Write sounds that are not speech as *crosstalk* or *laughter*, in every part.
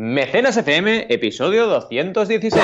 Mecenas FM, episodio 216.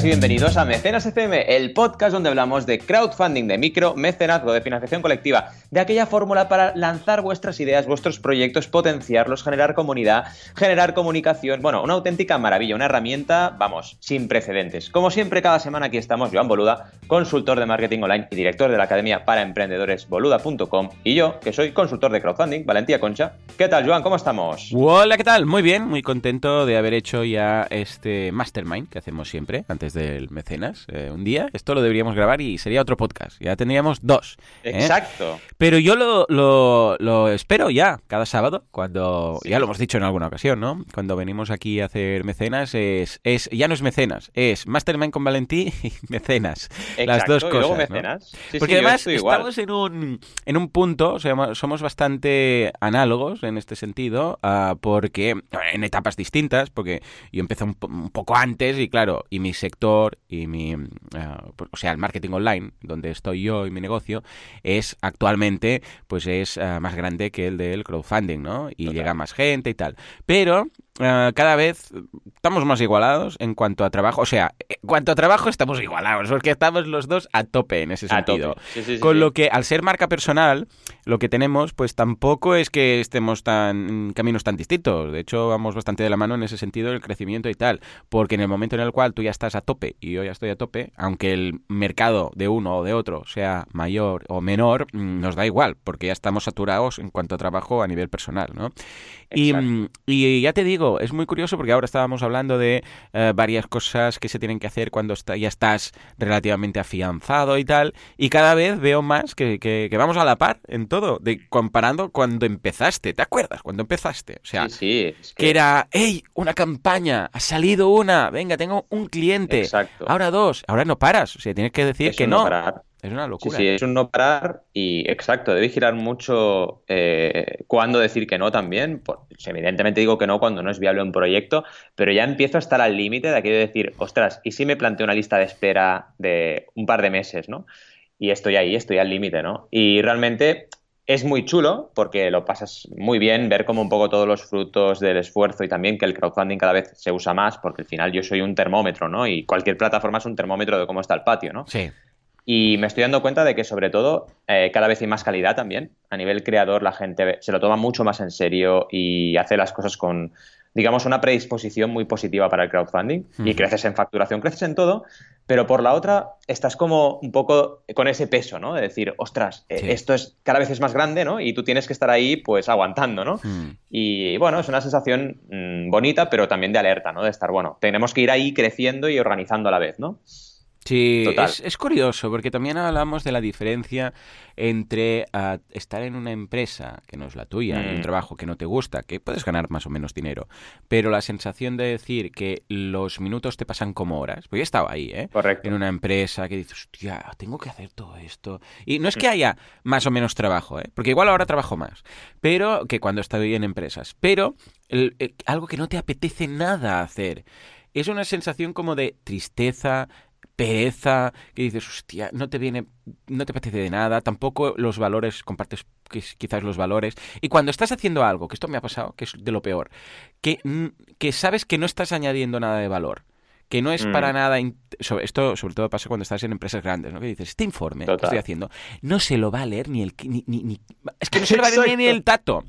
Y bienvenidos a Mecenas FM, el podcast donde hablamos de crowdfunding, de micro, mecenazgo, de financiación colectiva, de aquella fórmula para lanzar vuestras ideas, vuestros proyectos, potenciarlos, generar comunidad, generar comunicación. Bueno, una auténtica maravilla, una herramienta, vamos, sin precedentes. Como siempre, cada semana aquí estamos, Joan Boluda, consultor de marketing online y director de la Academia para Emprendedores boluda.com, y yo, que soy consultor de crowdfunding, Valentía Concha. ¿Qué tal, Joan? ¿Cómo estamos? Hola, ¿qué tal? Muy bien, muy contento de haber hecho ya este mastermind que hacemos siempre antes del mecenas. Eh, un día esto lo deberíamos grabar y sería otro podcast. Ya tendríamos dos. ¿eh? Exacto. Pero yo lo, lo, espero ya cada sábado, cuando, ya lo hemos dicho en alguna ocasión, ¿no? Cuando venimos aquí a hacer mecenas, es, es ya no es mecenas, es Mastermind con Valentí y *laughs* mecenas. Las dos cosas. mecenas. Porque además estamos en un, en un punto, o sea, somos bastante análogos en este sentido, uh, porque en etapas distintas, porque yo empecé un, un poco antes y claro, y mi sector y mi, uh, o sea, el marketing online, donde estoy yo y mi negocio, es actualmente, pues es uh, más grande que el del crowdfunding, ¿no? Y Total. llega más gente y tal. Pero Uh, cada vez estamos más igualados en cuanto a trabajo. O sea, en cuanto a trabajo estamos igualados, porque estamos los dos a tope en ese sentido. Sí, sí, sí, Con lo que, al ser marca personal, lo que tenemos, pues tampoco es que estemos tan en caminos tan distintos. De hecho, vamos bastante de la mano en ese sentido del crecimiento y tal. Porque en el momento en el cual tú ya estás a tope y yo ya estoy a tope, aunque el mercado de uno o de otro sea mayor o menor, mm, nos da igual, porque ya estamos saturados en cuanto a trabajo a nivel personal, ¿no? Y, y, ya te digo, es muy curioso porque ahora estábamos hablando de uh, varias cosas que se tienen que hacer cuando está, ya estás relativamente afianzado y tal, y cada vez veo más que, que, que, vamos a la par en todo, de comparando cuando empezaste, ¿te acuerdas? Cuando empezaste, o sea, sí, sí, es que... que... era, hey, una campaña, ha salido una, venga, tengo un cliente, Exacto. ahora dos, ahora no paras, o sea, tienes que decir Eso que no. no. Es una locura. Sí, sí, es un no parar y exacto, debe girar mucho eh, cuándo decir que no también. Pues, evidentemente digo que no cuando no es viable un proyecto, pero ya empiezo a estar al límite de aquello de decir, ostras, ¿y si me planteo una lista de espera de un par de meses, ¿no? Y estoy ahí, estoy al límite, ¿no? Y realmente es muy chulo porque lo pasas muy bien, ver como un poco todos los frutos del esfuerzo y también que el crowdfunding cada vez se usa más porque al final yo soy un termómetro, ¿no? Y cualquier plataforma es un termómetro de cómo está el patio, ¿no? Sí. Y me estoy dando cuenta de que, sobre todo, eh, cada vez hay más calidad también. A nivel creador, la gente se lo toma mucho más en serio y hace las cosas con, digamos, una predisposición muy positiva para el crowdfunding. Y creces en facturación, creces en todo. Pero por la otra, estás como un poco con ese peso, ¿no? De decir, ostras, sí. eh, esto es cada vez es más grande, ¿no? Y tú tienes que estar ahí, pues, aguantando, ¿no? Mm. Y bueno, es una sensación mmm, bonita, pero también de alerta, ¿no? De estar, bueno, tenemos que ir ahí creciendo y organizando a la vez, ¿no? Sí, es, es, curioso porque también hablamos de la diferencia entre uh, estar en una empresa que no es la tuya, mm. un trabajo que no te gusta, que puedes ganar más o menos dinero, pero la sensación de decir que los minutos te pasan como horas, yo he estado ahí, ¿eh? Correcto. En una empresa que dices, hostia, tengo que hacer todo esto. Y no es que haya más o menos trabajo, ¿eh? Porque igual ahora trabajo más, pero que cuando estoy en empresas, pero el, el, algo que no te apetece nada hacer. Es una sensación como de tristeza, pereza, que dices, hostia, no te viene, no te apetece de nada, tampoco los valores, compartes quizás los valores. Y cuando estás haciendo algo, que esto me ha pasado, que es de lo peor, que, que sabes que no estás añadiendo nada de valor, que no es mm. para nada. Esto sobre todo pasa cuando estás en empresas grandes, ¿no? Que dices, este informe Total. que estoy haciendo no se lo va a leer ni el. Ni, ni, ni es que no se lo va a leer ni el tato.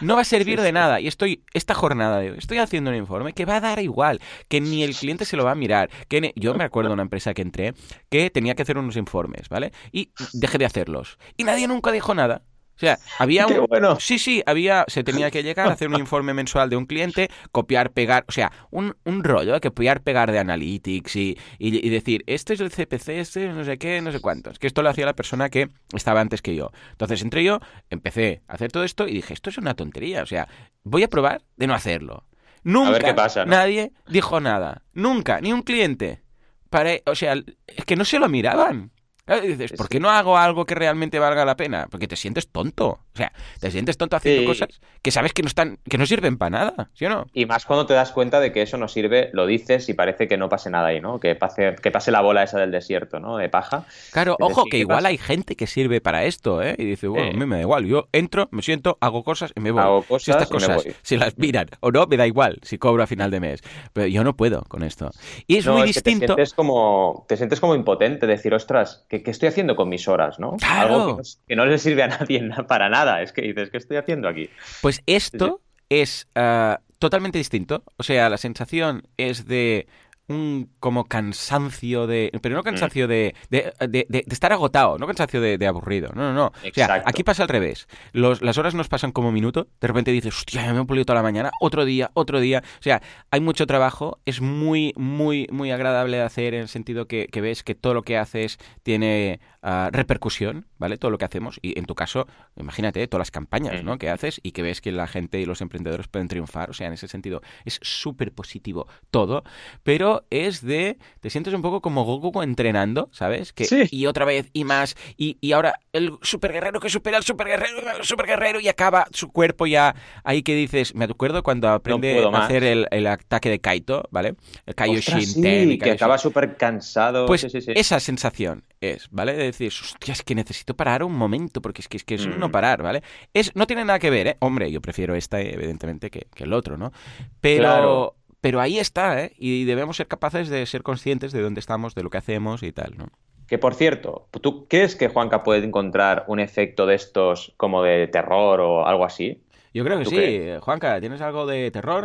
No va a servir sí, de nada. Y estoy, esta jornada de hoy, estoy haciendo un informe que va a dar igual, que ni el cliente se lo va a mirar. Que yo me acuerdo de una empresa que entré que tenía que hacer unos informes, ¿vale? Y dejé de hacerlos. Y nadie nunca dijo nada. O sea, había Qué un... bueno. Sí, sí, había... Se tenía que llegar a hacer un informe mensual de un cliente, copiar, pegar... O sea, un, un rollo, que copiar, pegar de Analytics y, y, y, decir, este es el CPC, este es no sé qué, no sé cuántos. Que esto lo hacía la persona que estaba antes que yo. Entonces, entre yo, empecé a hacer todo esto y dije, esto es una tontería. O sea, voy a probar de no hacerlo. Nunca a ver qué pasa, ¿no? nadie dijo nada. Nunca, ni un cliente. Para, o sea, es que no se lo miraban. Y dices, ¿por qué no hago algo que realmente valga la pena? Porque te sientes tonto. O sea, te sientes tonto haciendo Sí. cosas que sabes que no están, que no sirven para nada, ¿sí o no? Y más cuando te das cuenta de que eso no sirve, lo dices y parece que no pase nada ahí, ¿no? Que pase, que pase la bola esa del desierto, ¿no? De paja. Claro, ojo, "¿Sí, que igual pasa?". hay gente que sirve para esto, ¿eh? Y dice, bueno, a mí me da igual. Yo entro, me siento, hago cosas y me voy. Hago si cosas estas y me cosas, voy. si las miran o no, me da igual si cobro a final de mes. Pero yo no puedo con esto. Y es No, muy es que te distinto. sientes como, te sientes como impotente, decir, ostras, ¿qué, qué estoy haciendo con mis horas, no? Claro. Algo que no, que no le sirve a nadie *laughs* na- para nada. Es que dices, ¿qué estoy haciendo aquí? Pues esto es ah, totalmente distinto. O sea, la sensación es de un como cansancio de... Pero no Mm. cansancio de, de, de- estar agotado, no cansancio de, aburrido. No, no, no. O sea, Exacto. aquí pasa al revés. Los, las horas nos pasan como minuto. De repente dices, hostia, ya me he pulido toda la mañana. Otro día, otro día. O sea, hay mucho trabajo. Es muy, muy, muy agradable de hacer en el sentido que, que ves que todo lo que haces tiene ah, repercusión, ¿vale? Todo lo que hacemos. Y en tu caso, imagínate, todas las campañas, ¿no? Ujú. Que haces y que ves que la gente y los emprendedores pueden triunfar. O sea, en ese sentido, es súper positivo todo. Pero es de. Te sientes un poco como Goku entrenando, ¿sabes? Que, Sí. Y otra vez, y más. Y, y ahora el super guerrero que supera al super guerrero, el super guerrero, y acaba su cuerpo ya. Ahí que dices. Me acuerdo cuando aprende a hacer el, el ataque de Kaito, ¿vale? El Kaioshin sí, Ten y que acaba súper cansado. pues Sí, sí, sí. esa sensación es, ¿vale? De decir, hostia, es que necesito parar un momento, porque es que es, que es un Mm. no parar, ¿vale? Es, no tiene nada que ver, ¿eh? Hombre, yo prefiero esta, evidentemente, que, que el otro, ¿no? Pero, Claro. Pero ahí está, ¿eh? Y debemos ser capaces de ser conscientes de dónde estamos, de lo que hacemos y tal, ¿no? Que por cierto, ¿tú crees que Juanca puede encontrar un efecto de estos como de terror o algo así? Yo creo que ¿Tú sí. crees? Juanca, ¿tienes algo de terror?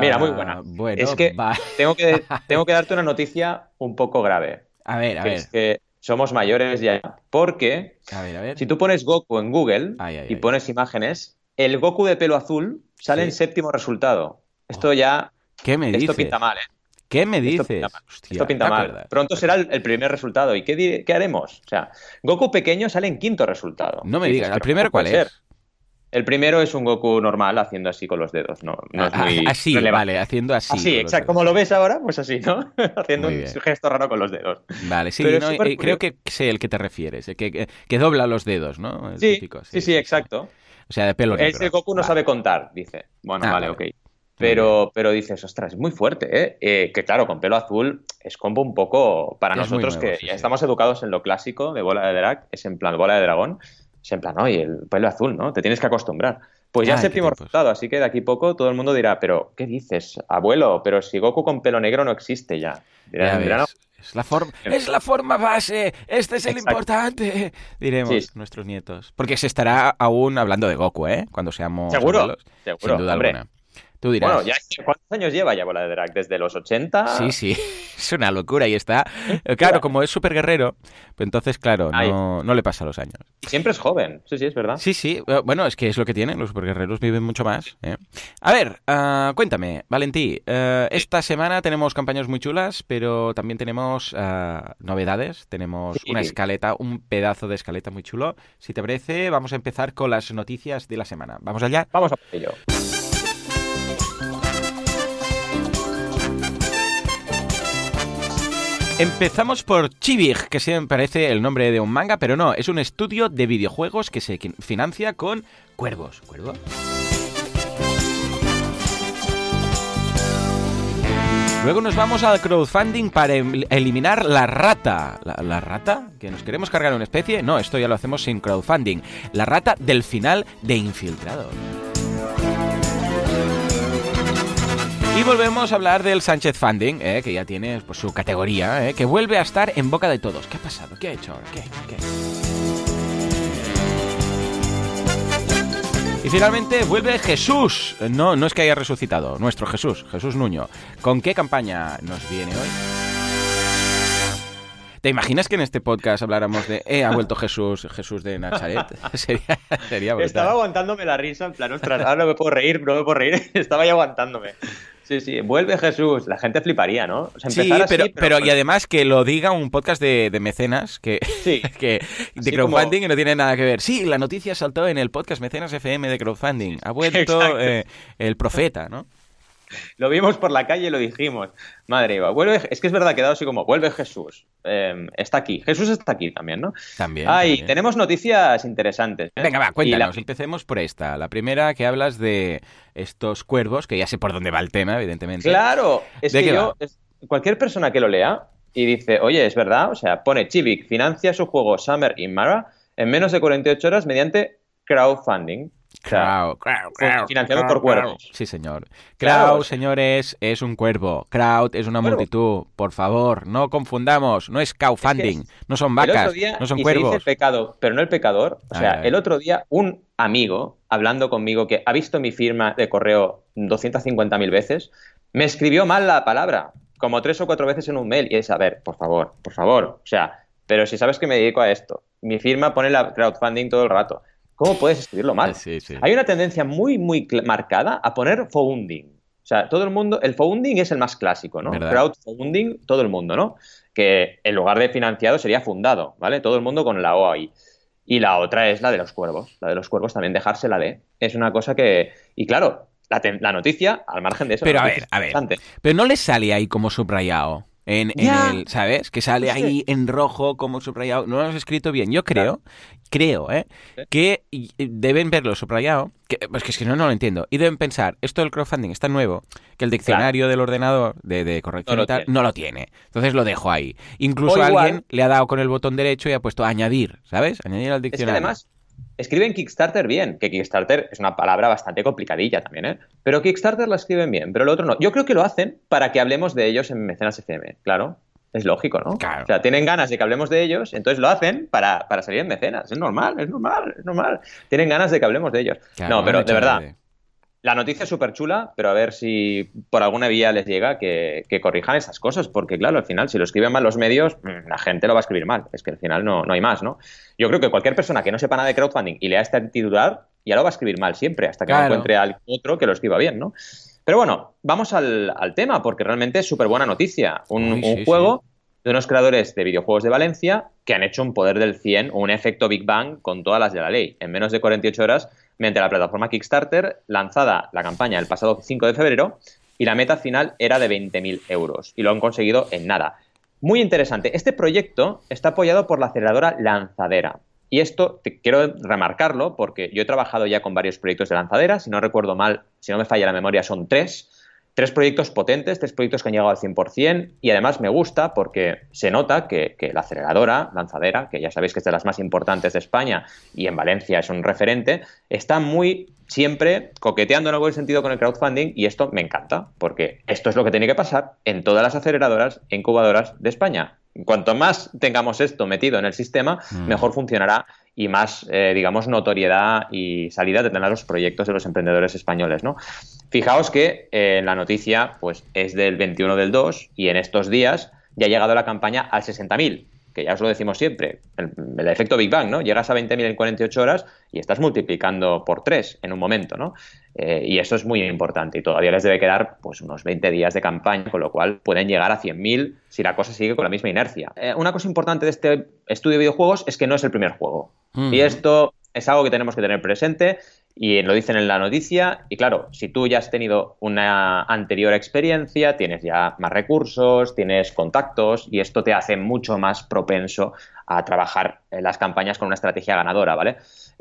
Mira, Ah, muy buena. Bueno, es que *laughs* va. tengo que tengo que darte una noticia un poco grave. A ver, a que ver. es que somos mayores ya. Porque A ver, a ver. si tú pones Goku en Google Ay, ay, y ay. pones imágenes, el Goku de pelo azul sale Sí. en séptimo resultado. Esto ya, ¿Qué me esto dices? pinta mal, ¿eh? ¿Qué me Esto dices? pinta mal. Hostia, Esto pinta ¿te mal. Pronto será el, el primer resultado. ¿Y qué, qué haremos? O sea, Goku pequeño sale en quinto resultado. No me digas. ¿El "Pero primero ¿cómo cuál es? ser?". El primero es un Goku normal haciendo así con los dedos. No, no es Ah, muy así, relevante. vale, haciendo así. Así, exacto. Como lo ves ahora, pues así, ¿no? *laughs* Haciendo un gesto raro con los dedos. Vale, sí, no, eh, creo que sé el que te refieres, el que, que, dobla los dedos, ¿no? El Sí, típico, sí, sí, exacto. O sea, de pelo negro. Ese Goku no Vale. sabe contar, dice. Bueno, Ah, vale, vale. ok. Pero, pero dices, ostras, es muy fuerte, ¿eh? Eh, Que claro, con pelo azul es como un poco para Es nosotros nuevo, que sí, ya sí. estamos educados en lo clásico de bola de drag, es en plan bola de dragón, es en plan, oye, el pelo azul, ¿no? Te tienes que acostumbrar. Pues ya Ay, qué séptimo tiempos. resultado, así que de aquí poco todo el mundo dirá, pero ¿qué dices, abuelo? Pero si Goku con pelo negro no existe ya. Dirán, es, la forma, es la forma base, este es el Exacto. importante, *laughs* diremos sí. nuestros nietos. Porque se estará aún hablando de Goku, ¿eh? Cuando seamos Seguro, abuelos, seguro, sin duda hombre. alguna. Tú dirás. Bueno, ya, ¿cuántos años lleva ya bola de drag? ¿Desde los 80? Sí, sí, *laughs* es una locura y está. eh, Claro, como es súper guerrero, pues entonces, claro, no, no le pasa los años. Siempre es joven, sí, sí, es verdad. Sí, sí, eh, bueno, es que es lo que tienen, los superguerreros viven mucho más. ¿eh? A ver, ah, cuéntame, Valentí, eh, esta semana tenemos campañas muy chulas, pero también tenemos ah, novedades, tenemos Sí. una escaleta, un pedazo de escaleta muy chulo. Si te parece, vamos a empezar con las noticias de la semana. ¿Vamos allá? Vamos a ello. Empezamos por Chibig, que se me parece el nombre de un manga, pero no, es un estudio de videojuegos que se financia con cuervos. ¿Cuervos? Luego nos vamos al crowdfunding para em- eliminar la rata. ¿La, la rata? ¿Que nos queremos cargar una especie? No, esto ya lo hacemos sin crowdfunding. La rata del final de Infiltrados. Y volvemos a hablar del Sánchez Funding, eh, que ya tiene pues, su categoría, eh, que vuelve a estar en boca de todos. ¿Qué ha pasado? ¿Qué ha hecho? ¿Qué? ¿Qué? Y finalmente vuelve Jesús. No, no es que haya resucitado, nuestro Jesús, Jesús Nuño. ¿Con qué campaña nos viene hoy? ¿Te imaginas que en este podcast habláramos de eh, ha vuelto Jesús, Jesús de Nazaret? *laughs* sería, sería brutal. Estaba aguantándome la risa, en plan, ostras, ahora no me puedo reír, no me puedo reír. *laughs* Estaba ya aguantándome. Sí, sí, vuelve Jesús. La gente fliparía, ¿no? O sea, Sí, empezar así, pero, pero y además que lo diga un podcast de, de mecenas que, Sí. *laughs* que de crowdfunding como- y no tiene nada que ver. Sí, la noticia saltó en el podcast Mecenas FM de crowdfunding. Ha vuelto eh, el profeta, ¿no? Lo vimos por la calle y lo dijimos. Madre mía, vuelve, es que es verdad, ha quedado así como, vuelve Jesús. Em, está aquí. Jesús está aquí también, ¿no? También. Ay, tenemos noticias interesantes. ¿eh? Venga, va, cuéntanos. Empecemos por esta. La primera que hablas de estos cuervos, que ya sé por dónde va el tema, evidentemente. Claro, es que yo, cualquier persona que lo lea y dice, oye, es verdad, o sea, pone Chivik financia su juego Summer in Mara en menos de 48 horas mediante crowdfunding. Crowd, financiado por cuervos. Sí, señor. Crowd, señores, es un cuervo. Crowd es una multitud. Por favor, no confundamos. No es crowdfunding. no son vacas. no son cuervos. el pecado, pero no el pecador. O sea, el otro día un amigo, hablando conmigo, que ha visto mi firma de correo 250.000 veces, me escribió mal la palabra. Como tres o cuatro veces en un mail. Y es, a ver, por favor, por favor. O sea, pero si sabes que me dedico a esto, mi firma pone la crowdfunding todo el rato. ¿Cómo puedes escribirlo mal? Hay una tendencia muy, muy marcada a poner founding. O sea, todo el mundo, el founding es el más clásico, ¿no? Crowdfunding, todo el mundo, ¿no? Que en lugar de financiado sería fundado, ¿vale? Todo el mundo con la O ahí. Y la otra es la de los cuervos. La de los cuervos también dejarse la D. Es una cosa que. Y claro, la, noticia, al margen de eso. Pero a ver, a ver. Pero no le sale ahí como subrayado en, el, ¿sabes? Que sale ahí en rojo como subrayado. No lo has escrito bien. Yo creo, creo, ¿eh? Que deben verlo subrayado. Que, pues que es que no, no lo entiendo. Y deben pensar, esto del crowdfunding está nuevo, que el diccionario del ordenador de, corrección no y tal no lo tiene. Entonces lo dejo ahí. Incluso alguien le ha dado con el botón derecho y ha puesto añadir, ¿sabes? Añadir al diccionario. además, escriben Kickstarter bien, que Kickstarter es una palabra bastante complicadilla también, ¿eh? Pero Kickstarter la escriben bien, pero lo otro no. Yo creo que lo hacen para que hablemos de ellos en Mecenas FM, claro. Es lógico, ¿no? Claro. O sea, tienen ganas de que hablemos de ellos, entonces lo hacen para, salir en mecenas. Es normal, es normal, es normal. Tienen ganas de que hablemos de ellos. no, pero de verdad, la noticia es súper chula, pero a ver si por alguna vía les llega que, corrijan esas cosas, porque claro, al final, si lo escriben mal los medios, mm, la gente lo va a escribir mal. Es que al final no, no hay más, ¿no? Yo creo que cualquier persona que no sepa nada de crowdfunding y lea este titular, ya lo va a escribir mal siempre, hasta que encuentre al otro que lo escriba bien, ¿no? Pero bueno, vamos al, tema, porque realmente es súper buena noticia. Un, juego de unos creadores de videojuegos de Valencia que han hecho un poder del 100 o un efecto Big Bang con todas las de la ley. En menos de 48 horas mediante la plataforma Kickstarter, lanzada la campaña el pasado 5 de febrero, y la meta final era de 20.000 euros, y lo han conseguido en nada. Muy interesante. Este proyecto está apoyado por la aceleradora Lanzadera. Y esto quiero remarcarlo porque yo he trabajado ya con varios proyectos de lanzadera. Si no recuerdo mal, si no me falla la memoria, son tres. Tres proyectos potentes, tres proyectos que han llegado al 100% y además me gusta porque se nota que, la aceleradora, lanzadera, que ya sabéis que es de las más importantes de España y en Valencia es un referente, está muy siempre coqueteando en algún sentido con el crowdfunding y esto me encanta porque esto es lo que tiene que pasar en todas las aceleradoras e incubadoras de España. Cuanto más tengamos esto metido en el sistema, mm. mejor funcionará y más, eh, digamos, notoriedad y salida de tener los proyectos de los emprendedores españoles, ¿no? Fijaos que eh, la noticia, pues, es del 21 del 2 y en estos días ya ha llegado la campaña al 60.000 que ya os lo decimos siempre, el, efecto Big Bang, ¿no? Llegas a 20.000 en 48 horas y estás multiplicando por 3 en un momento, ¿no? Eh, y eso es muy importante y todavía les debe quedar pues unos 20 días de campaña, con lo cual pueden llegar a 100.000 si la cosa sigue con la misma inercia. Eh, una cosa importante de este estudio de videojuegos es que no es el primer juego. Y esto es algo que tenemos que tener presente y lo dicen en la noticia. Y claro, si tú ya has tenido una anterior experiencia, tienes ya más recursos, tienes contactos y esto te hace mucho más propenso a trabajar las campañas con una estrategia ganadora, ¿vale?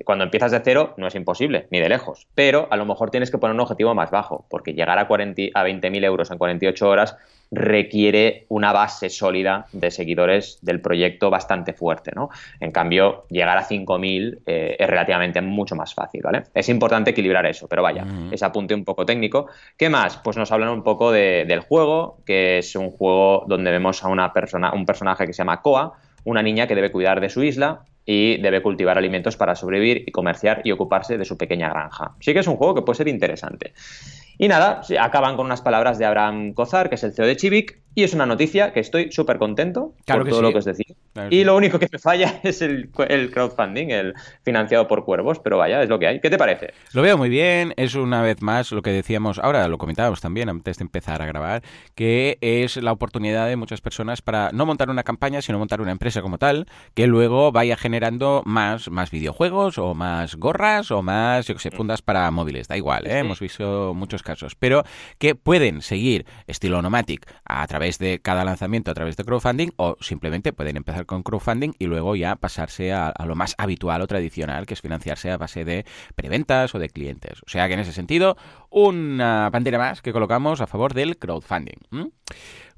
Cuando empiezas de cero no es imposible, ni de lejos, pero a lo mejor tienes que poner un objetivo más bajo, porque llegar a, 40, a 20.000 euros en 48 horas requiere una base sólida de seguidores del proyecto bastante fuerte, ¿no? En cambio, llegar a 5.000 eh, es relativamente mucho más fácil, ¿vale? Es importante equilibrar eso, pero vaya, ese apunte un poco técnico. ¿Qué más? Pues nos hablan un poco del juego, que es un juego donde vemos a una persona, un personaje que se llama Koa, una niña que debe cuidar de su isla y debe cultivar alimentos para sobrevivir y comerciar y ocuparse de su pequeña granja. Sí que es un juego que puede ser interesante. Y nada, acaban con unas palabras de Abraham Kozar, que es el CEO de Chivik, Y es una noticia que estoy súper contento Claro por todo sí. lo que os decía. Claro Y sí. lo único que me falla *laughs* es el, el crowdfunding, el financiado por cuervos, pero vaya, es lo que hay. ¿Qué te parece? Lo veo muy bien, es una vez más lo que decíamos, ahora lo comentábamos también antes de empezar a grabar, que es la oportunidad de muchas personas para no montar una campaña, sino montar una empresa como tal, que luego vaya generando más, más videojuegos o más gorras o más, yo que sé, fundas para móviles, da igual, ¿eh? Sí. hemos visto muchos casos, pero que pueden seguir estilo Onomatic a través de cada lanzamiento, a través de crowdfunding, o simplemente pueden empezar con crowdfunding y luego ya pasarse a, a lo más habitual o tradicional, que es financiarse a base de preventas o de clientes. O sea que en ese sentido, una bandera más que colocamos a favor del crowdfunding.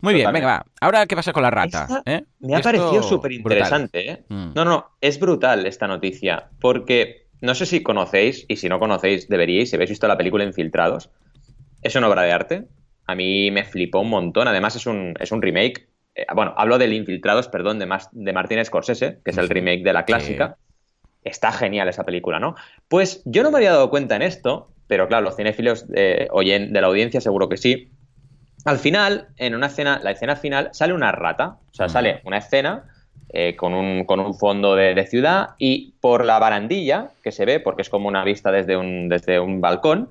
Muy bien, venga, va. Ahora, ¿qué pasa con la rata? ¿Eh? Me ha Esto, parecido súper interesante, ¿eh? Mm. No, no, es brutal esta noticia, porque no sé si conocéis, y si no conocéis, deberíais, si habéis visto la película Infiltrados. Es una obra de arte. A mí me flipó un montón. Además, es un, es un remake. eh, bueno, hablo del Infiltrados, perdón, de, Mas- de Martin Scorsese, que es el remake de la clásica. Está genial esa película, ¿no? Pues yo no me había dado cuenta en esto, pero claro, los cinéfilos eh, oyen de la audiencia seguro que sí. Al final, en una escena, la escena final, sale una rata. O sea, Mm. sale una escena eh, con, un, con un fondo de, de ciudad y por la barandilla que se ve, porque es como una vista desde un, desde un balcón,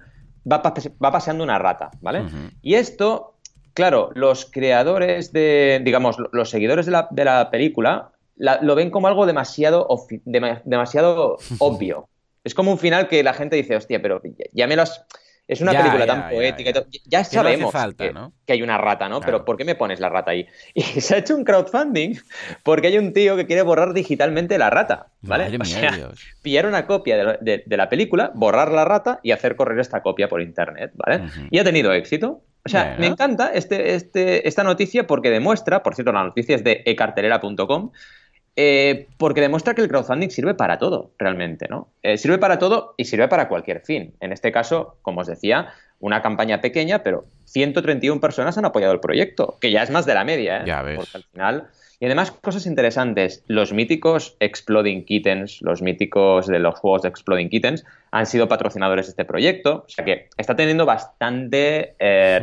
va, va paseando una rata, ¿vale? Y esto, claro, los creadores de, digamos, los seguidores de la, de la película la- lo ven como algo demasiado, demasiado *laughs* obvio. Es como un final que la gente dice, hostia, pero ya, ya me lo has... Es una Ya, película ya, tan ya, poética ya. y todo. Ya sabemos falta, que, ¿no? que hay una rata, ¿no? Claro. Pero ¿por qué me pones la rata ahí? *laughs* Y se ha hecho un crowdfunding porque hay un tío que quiere borrar digitalmente la rata, ¿vale? Madre O sea, *laughs* pillar una copia de, la- de- de la película, borrar la rata y hacer correr esta copia por internet, ¿vale? Y ha tenido éxito. O sea, me encanta este, este, esta noticia porque demuestra, por cierto, la noticia es de ecartelera.com, eh, porque demuestra que el crowdfunding sirve para todo, realmente, ¿no? Eh, sirve para todo y sirve para cualquier fin. En este caso, como os decía, una campaña pequeña, pero 131 personas han apoyado el proyecto, que ya es más de la media, ¿eh? Ya ves. Porque al final... Y además, cosas interesantes. Los míticos Exploding Kittens, los míticos de los juegos de Exploding Kittens, han sido patrocinadores de este proyecto. O sea que está teniendo bastante eh,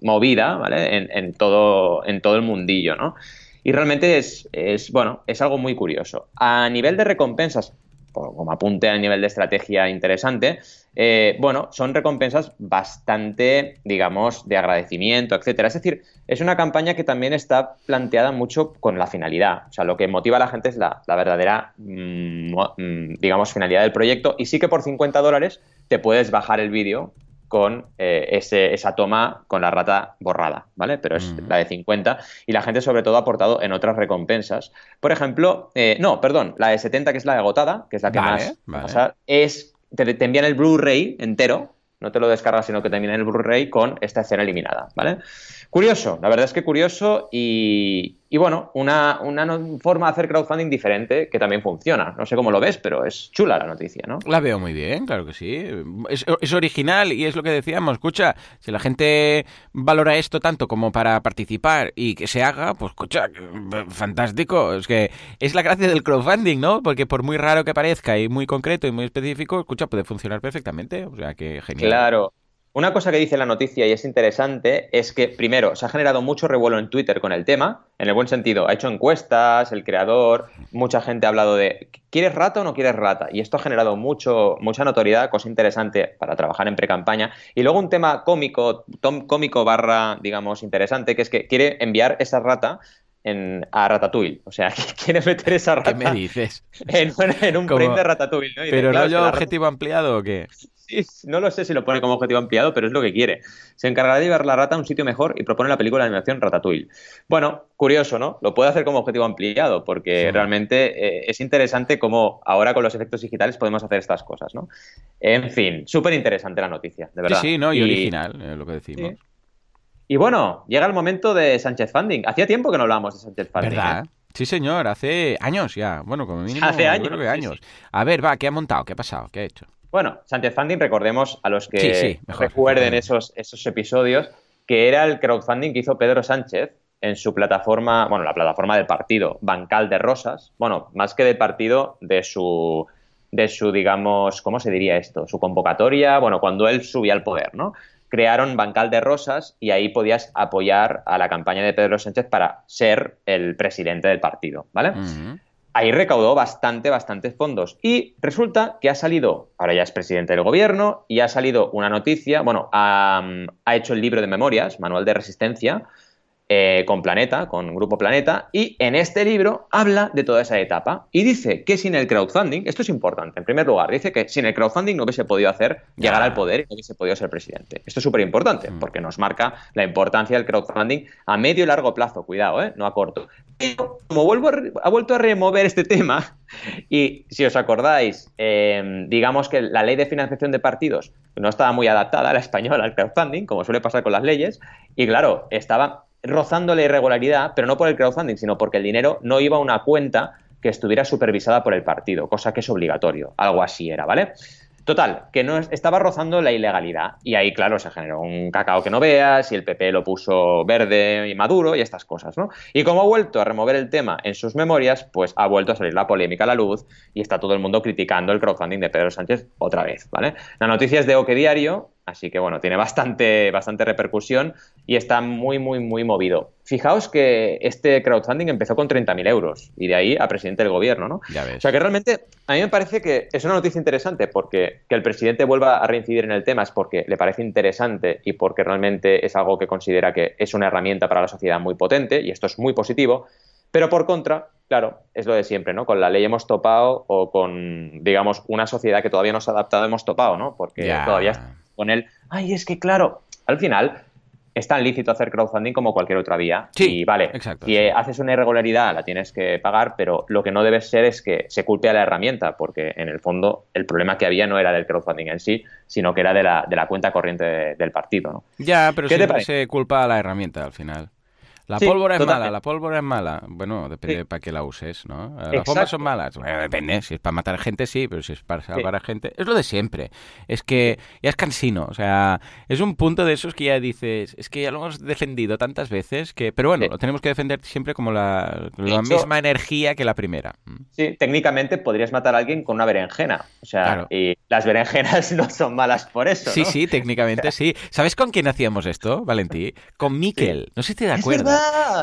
movida, ¿vale? En, en todo, en todo el mundillo, ¿no? Y realmente es, es, bueno, es algo muy curioso. A nivel de recompensas, como apunte a nivel de estrategia interesante, eh, bueno, son recompensas bastante, digamos, de agradecimiento, etcétera. Es decir, es una campaña que también está planteada mucho con la finalidad. O sea, lo que motiva a la gente es la, la verdadera, mm, mm, digamos, finalidad del proyecto. Y sí que por 50 dólares te puedes bajar el vídeo con eh, ese- esa toma con la rata borrada, ¿vale? Pero es Ujú. la de 50 y la gente sobre todo ha aportado en otras recompensas. Por ejemplo, eh, no, perdón, la de 70 que es la de agotada, que es la que Vale, más vale. pasa, es te, te envían el Blu-ray entero, no te lo descargas, sino que te envían el Blu-ray con esta escena eliminada, ¿vale? Curioso, la verdad es que curioso y, y bueno, una, una no- forma de hacer crowdfunding diferente que también funciona. No sé cómo lo ves, pero es chula la noticia, ¿no? La veo muy bien, claro que sí. Es, es original y es lo que decíamos. Escucha, si la gente valora esto tanto como para participar y que se haga, pues escucha, fantástico. Es que es la gracia del crowdfunding, ¿no? Porque por muy raro que parezca y muy concreto y muy específico, escucha, puede funcionar perfectamente. O sea que genial. Claro. Una cosa que dice la noticia y es interesante es que, primero, se ha generado mucho revuelo en Twitter con el tema, en el buen sentido. Ha hecho encuestas, el creador, mucha gente ha hablado de ¿quieres rata o no quieres rata? Y esto ha generado mucho, mucha notoriedad, cosa interesante para trabajar en pre-campaña. Y luego un tema cómico, cómico barra, digamos, interesante, que es que quiere enviar esa rata en, a Ratatouille. O sea, *laughs* quiere meter esa ¿Qué rata me dices? *laughs* en, un- en un Como- print de Ratatouille. ¿no? Y ¿Pero que rollo rata- objetivo ampliado o qué? *laughs* Sí, no lo sé si lo pone como objetivo ampliado, pero es lo que quiere. Se encargará de llevar la rata a un sitio mejor y propone la película de animación Ratatouille. Bueno, curioso, ¿no? Lo puede hacer como objetivo ampliado, porque Sí. realmente eh, es interesante cómo ahora con los efectos digitales podemos hacer estas cosas, ¿no? En fin, súper interesante la noticia, de verdad. sí, ¿no? Y, original, eh, lo que decimos. Sí. Y bueno, llega el momento de Sánchez Funding. Hacía tiempo que no hablábamos de Sánchez Funding. ¿Verdad? ¿eh? Sí, señor, hace años ya. Bueno, como mínimo, Hace años, creo que años. sí. A ver, va, ¿qué ha montado? ¿Qué ha pasado? ¿Qué ha hecho? Bueno, Sánchez Funding, recordemos a los que Sí, sí, mejor, recuerden mejor. esos, esos episodios, que era el crowdfunding que hizo Pedro Sánchez en su plataforma, bueno, la plataforma del partido, Bancal de Rosas, bueno, más que del partido, de su, de su, digamos, ¿cómo se diría esto? Su convocatoria, bueno, cuando él subía al poder, ¿no? Crearon Bancal de Rosas y ahí podías apoyar a la campaña de Pedro Sánchez para ser el presidente del partido, ¿vale? Ahí recaudó bastante, bastantes fondos. Y resulta que ha salido, ahora ya es presidente del gobierno, y ha salido una noticia, bueno, ha, ha hecho el libro de memorias, Manual de Resistencia, eh, con Planeta, con Grupo Planeta, y en este libro habla de toda esa etapa y dice que sin el crowdfunding, esto es importante, en primer lugar, dice que sin el crowdfunding no hubiese podido hacer llegar al poder y no hubiese podido ser presidente. Esto es súper importante mm. porque nos marca la importancia del crowdfunding a medio y largo plazo, cuidado, ¿eh? no a corto. Pero como vuelvo ha vuelto a remover este tema, *laughs* y si os acordáis, eh, digamos que la ley de financiación de partidos no estaba muy adaptada a la española al crowdfunding, como suele pasar con las leyes, y claro, estaba rozando la irregularidad, pero no por el crowdfunding, sino porque el dinero no iba a una cuenta que estuviera supervisada por el partido, cosa que es obligatorio. Algo así era, ¿vale? Total, que no estaba rozando la ilegalidad. Y ahí, claro, se generó un cacao que no veas, y el PP lo puso verde y maduro y estas cosas, ¿no? Y como ha vuelto a remover el tema en sus memorias, pues ha vuelto a salir la polémica a la luz y está todo el mundo criticando el crowdfunding de Pedro Sánchez otra vez, ¿vale? La noticia es de Oque Diario, Así que bueno, tiene bastante, bastante repercusión y está muy, muy, muy movido. Fijaos que este crowdfunding empezó con 30.000 euros y de ahí a presidente del gobierno, ¿no? Ya ves. O sea que realmente a mí me parece que es una noticia interesante porque que el presidente vuelva a reincidir en el tema es porque le parece interesante y porque realmente es algo que considera que es una herramienta para la sociedad muy potente y esto es muy positivo. Pero por contra, claro, es lo de siempre, ¿no? Con la ley hemos topado o con, digamos, una sociedad que todavía no se ha adaptado hemos topado, ¿no? Porque todavía con él, ay, es que claro, al final es tan lícito hacer crowdfunding como cualquier otra vía. Sí, y vale, exacto, si haces una irregularidad la tienes que pagar, pero lo que no debe ser es que se culpe a la herramienta, porque en el fondo el problema que había no era del crowdfunding en sí, sino que era de la, de la cuenta corriente del partido. ¿no? Ya, pero siempre se culpa a la herramienta al final. La pólvora es mala, la pólvora es mala. Bueno, depende para qué la uses, ¿no? Las bombas son malas. Bueno, depende. Si es para matar gente, sí, pero si es para salvar a gente. Es lo de siempre. Es que ya es cansino. O sea, es un punto de esos que ya dices. Es que ya lo hemos defendido tantas veces que. Pero bueno, lo tenemos que defender siempre como la, misma energía que la primera. Mm. Sí, técnicamente podrías matar a alguien con una berenjena. O sea, y las berenjenas *laughs* no son malas por eso. Sí, sí, técnicamente *laughs* sí. ¿Sabes con quién hacíamos esto, Valentí? Con Miquel. No sé si te das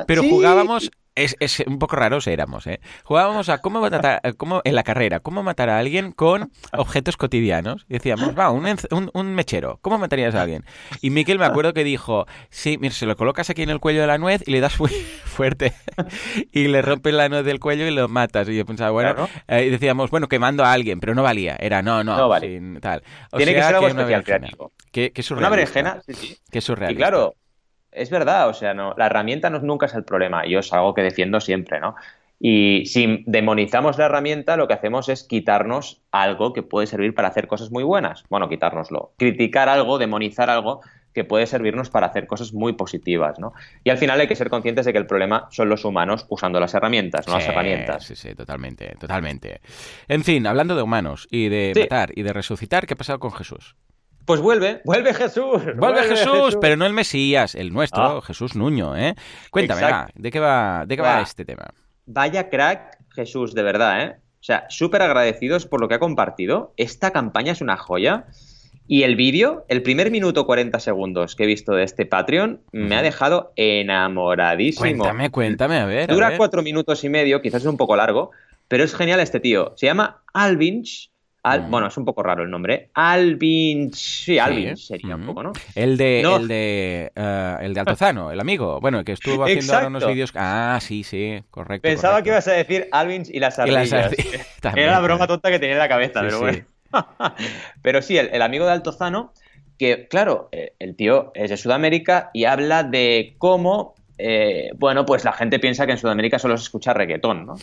Pero jugábamos es, es, un poco raros éramos, ¿eh? Jugábamos a cómo matar, cómo, en la carrera, cómo matar a alguien con objetos cotidianos. Y decíamos, va, un, un, mechero, ¿cómo matarías a alguien? Y Miquel me acuerdo que dijo, sí, mira, se lo colocas aquí en el cuello de la nuez y le das muy fuerte *laughs* y le rompes la nuez del cuello y lo matas. Y yo pensaba, bueno, eh, y decíamos, bueno, quemando a alguien, pero no valía. Era, no, no, no vale. tal. Tiene que ser algo especial, creativo. Qué, qué Una berenjena, sí, sí. Qué surrealista. Y claro, es verdad, o sea, no, la herramienta no, nunca es el problema, yo es algo que defiendo siempre, ¿no? Y si demonizamos la herramienta, lo que hacemos es quitarnos algo que puede servir para hacer cosas muy buenas. Bueno, quitárnoslo. Criticar algo, demonizar algo que puede servirnos para hacer cosas muy positivas, ¿no? Y al final hay que ser conscientes de que el problema son los humanos usando las herramientas, no las herramientas. Sí, sí, totalmente, totalmente. En fin, hablando de humanos y de matar y de resucitar, ¿qué ha pasado con Jesús? Pues vuelve, vuelve Jesús. *laughs* Vuelve, Jesús, pero no el Mesías, el nuestro, ah. Jesús Nuño, ¿eh? Cuéntame, ¿de qué va, de qué va, este tema? Vaya crack Jesús, de verdad, ¿eh? O sea, súper agradecidos por lo que ha compartido. Esta campaña es una joya. Y el vídeo, el primer minuto 40 segundos que he visto de este Patreon, me ha dejado enamoradísimo. Cuéntame, cuéntame, a ver. Dura cuatro minutos y medio, quizás es un poco largo, pero es genial este tío. Se llama Alvinch Mm. Bueno, es un poco raro el nombre. Alvin. Sí, Alvin sería un poco, ¿no? El de, el de, eh, el de Altozano, el amigo. Bueno, que estuvo haciendo ahora unos vídeos. Ah, sí, sí, correcto. Pensaba que ibas a decir Alvin y las ardillas. *laughs* Era la broma tonta que tenía en la cabeza, pero bueno. pero sí, *laughs* el, amigo de Altozano, que claro, eh, el tío es de Sudamérica y habla de cómo eh, bueno, pues la gente piensa que en Sudamérica solo se escucha reggaetón, ¿no?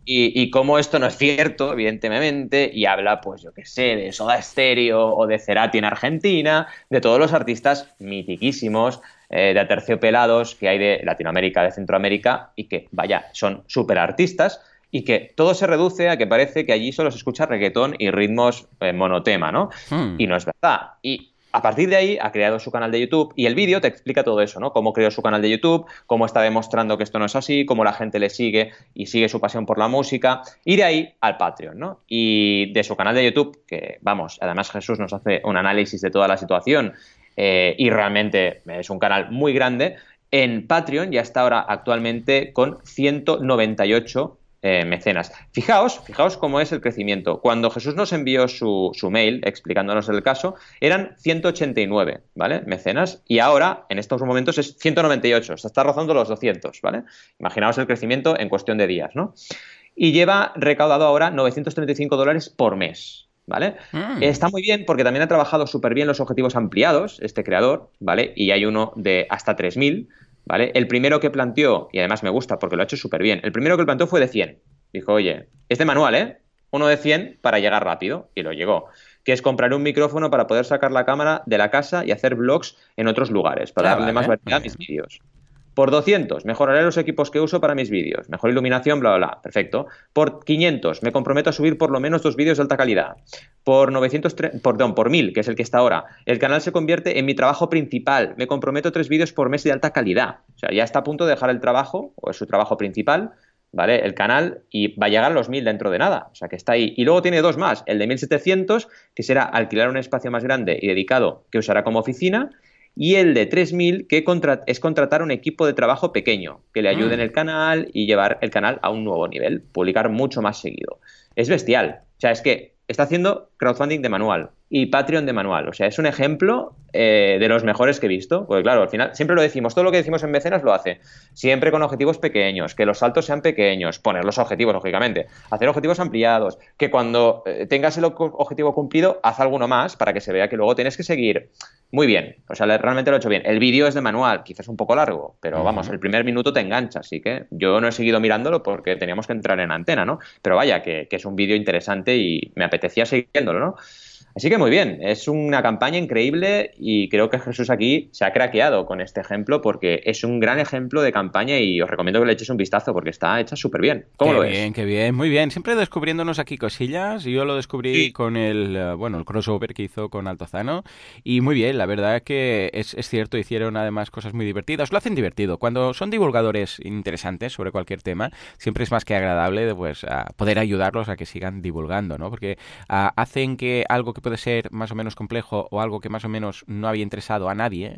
Hmm. Y, cómo esto no es cierto, evidentemente, y habla, pues yo qué sé, de Soda Stereo o de Cerati en Argentina, de todos los artistas mitiquísimos, eh, de aterciopelados que hay de Latinoamérica, de Centroamérica, y que, vaya, son súper artistas, y que todo se reduce a que parece que allí solo se escucha reggaetón y ritmos eh, monotema, ¿no? Hmm. Y no es verdad. Y a partir de ahí ha creado su canal de YouTube y el vídeo te explica todo eso, ¿no? Cómo creó su canal de YouTube, cómo está demostrando que esto no es así, cómo la gente le sigue y sigue su pasión por la música y de ahí al Patreon, ¿no? Y de su canal de YouTube, que vamos, además Jesús nos hace un análisis de toda la situación eh, y realmente es un canal muy grande. En Patreon ya está ahora actualmente con 198 eh, mecenas. Fijaos, fijaos cómo es el crecimiento. Cuando Jesús nos envió su, mail explicándonos el caso, eran 189, ¿vale? Mecenas, y ahora, en estos momentos, es 198, se está rozando los 200, ¿vale? Imaginaos el crecimiento en cuestión de días, ¿no? Y lleva recaudado ahora 935 dólares por mes, ¿vale? Mm. Está muy bien porque también ha trabajado súper bien los objetivos ampliados, este creador, ¿vale? Y hay uno de hasta 3000, ¿vale? El primero que planteó, y además me gusta porque lo ha hecho súper bien, el primero que planteó fue de 100. Dijo, oye, es de manual, ¿eh? Uno de 100 para llegar rápido, y lo llegó. Que es comprar un micrófono para poder sacar la cámara de la casa y hacer vlogs en otros lugares, para darle más variedad a mis vídeos. Por 200, mejoraré los equipos que uso para mis vídeos. Mejor iluminación, bla, bla, bla. Perfecto. Por 500, me comprometo a subir por lo menos dos vídeos de alta calidad. Por 900, perdón, por 1000, que es el que está ahora, el canal se convierte en mi trabajo principal. Me comprometo tres vídeos por mes de alta calidad. O sea, ya está a punto de dejar el trabajo, o es su trabajo principal, ¿vale? El canal y va a llegar a los 1000 dentro de nada. O sea, que está ahí. Y luego tiene dos más. El de 1700, que será alquilar un espacio más grande y dedicado que usará como oficina y el de 3.000 que es contratar un equipo de trabajo pequeño que le ayude en el canal y llevar el canal a un nuevo nivel, publicar mucho más seguido. Es bestial. O sea, es que está haciendo crowdfunding de manual y Patreon de manual. O sea, es un ejemplo eh, de los mejores que he visto. Porque claro, al final siempre lo decimos, todo lo que decimos en mecenas lo hace. Siempre con objetivos pequeños, que los saltos sean pequeños, poner los objetivos, lógicamente, hacer objetivos ampliados, que cuando eh, tengas el objetivo cumplido, haz alguno más para que se vea que luego tienes que seguir. Muy bien, o sea, realmente lo he hecho bien. El vídeo es de manual, quizás un poco largo, pero vamos, el primer minuto te engancha, así que yo no he seguido mirándolo porque teníamos que entrar en antena, ¿no? Pero vaya, que, que es un vídeo interesante y me apetecía siguiéndolo, ¿no? Así que muy bien, es una campaña increíble y creo que Jesús aquí se ha craqueado con este ejemplo porque es un gran ejemplo de campaña y os recomiendo que le echéis un vistazo porque está hecha súper bien. ¿Cómo lo ves? bien, qué bien, muy bien. Siempre descubriéndonos aquí cosillas. Yo lo descubrí con el, eh, bueno, el crossover que hizo con Altozano y muy bien, la verdad que es, es cierto, hicieron además cosas muy divertidas. Lo hacen divertido. Cuando son divulgadores interesantes sobre cualquier tema, siempre es más que agradable pues, poder ayudarlos a que sigan divulgando, ¿no? Porque hacen que algo que puede ser más o menos complejo o algo que más o menos no había interesado a nadie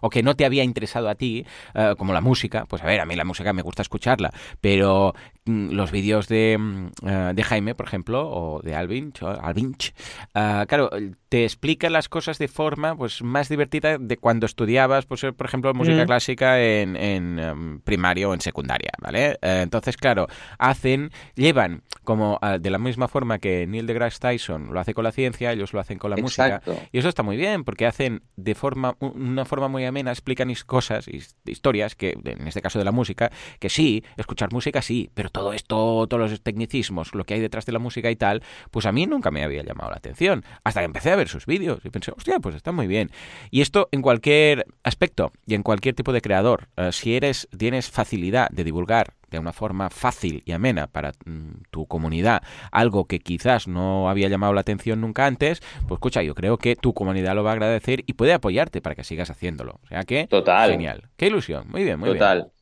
o que no te había interesado a ti, eh, como la música, pues a ver, a mí la música me gusta escucharla, pero mm, los vídeos de, eh, de, Jaime, por ejemplo, o de Alvin, Alvinch, uh, claro, te explica las cosas de forma pues más divertida de cuando estudiabas, pues, por ejemplo, música clásica en, en em, primaria o en secundaria, ¿vale? entonces, claro, hacen, llevan como de la misma forma que Neil deGrasse Tyson lo hace con la ciencia, ellos lo hacen con la música. Y eso está muy bien, porque hacen de forma, una forma muy amena, explican cosas, historias, que en este caso de la música, que sí, escuchar música sí, pero todo esto, todos los tecnicismos, lo que hay detrás de la música y tal, pues a mí nunca me había llamado la atención. Hasta que empecé a ver sus vídeos y pensé, hostia, pues está muy bien. Y esto en cualquier aspecto y en cualquier tipo de creador, eh, si eres, tienes facilidad de divulgar de una forma fácil y amena para mm, tu comunidad algo que quizás no había llamado la atención nunca antes, pues escucha, yo creo que tu comunidad lo va a agradecer y puede apoyarte para que sigas haciéndolo. O sea que, Total. genial. Qué ilusión. Muy bien, muy bien. Total.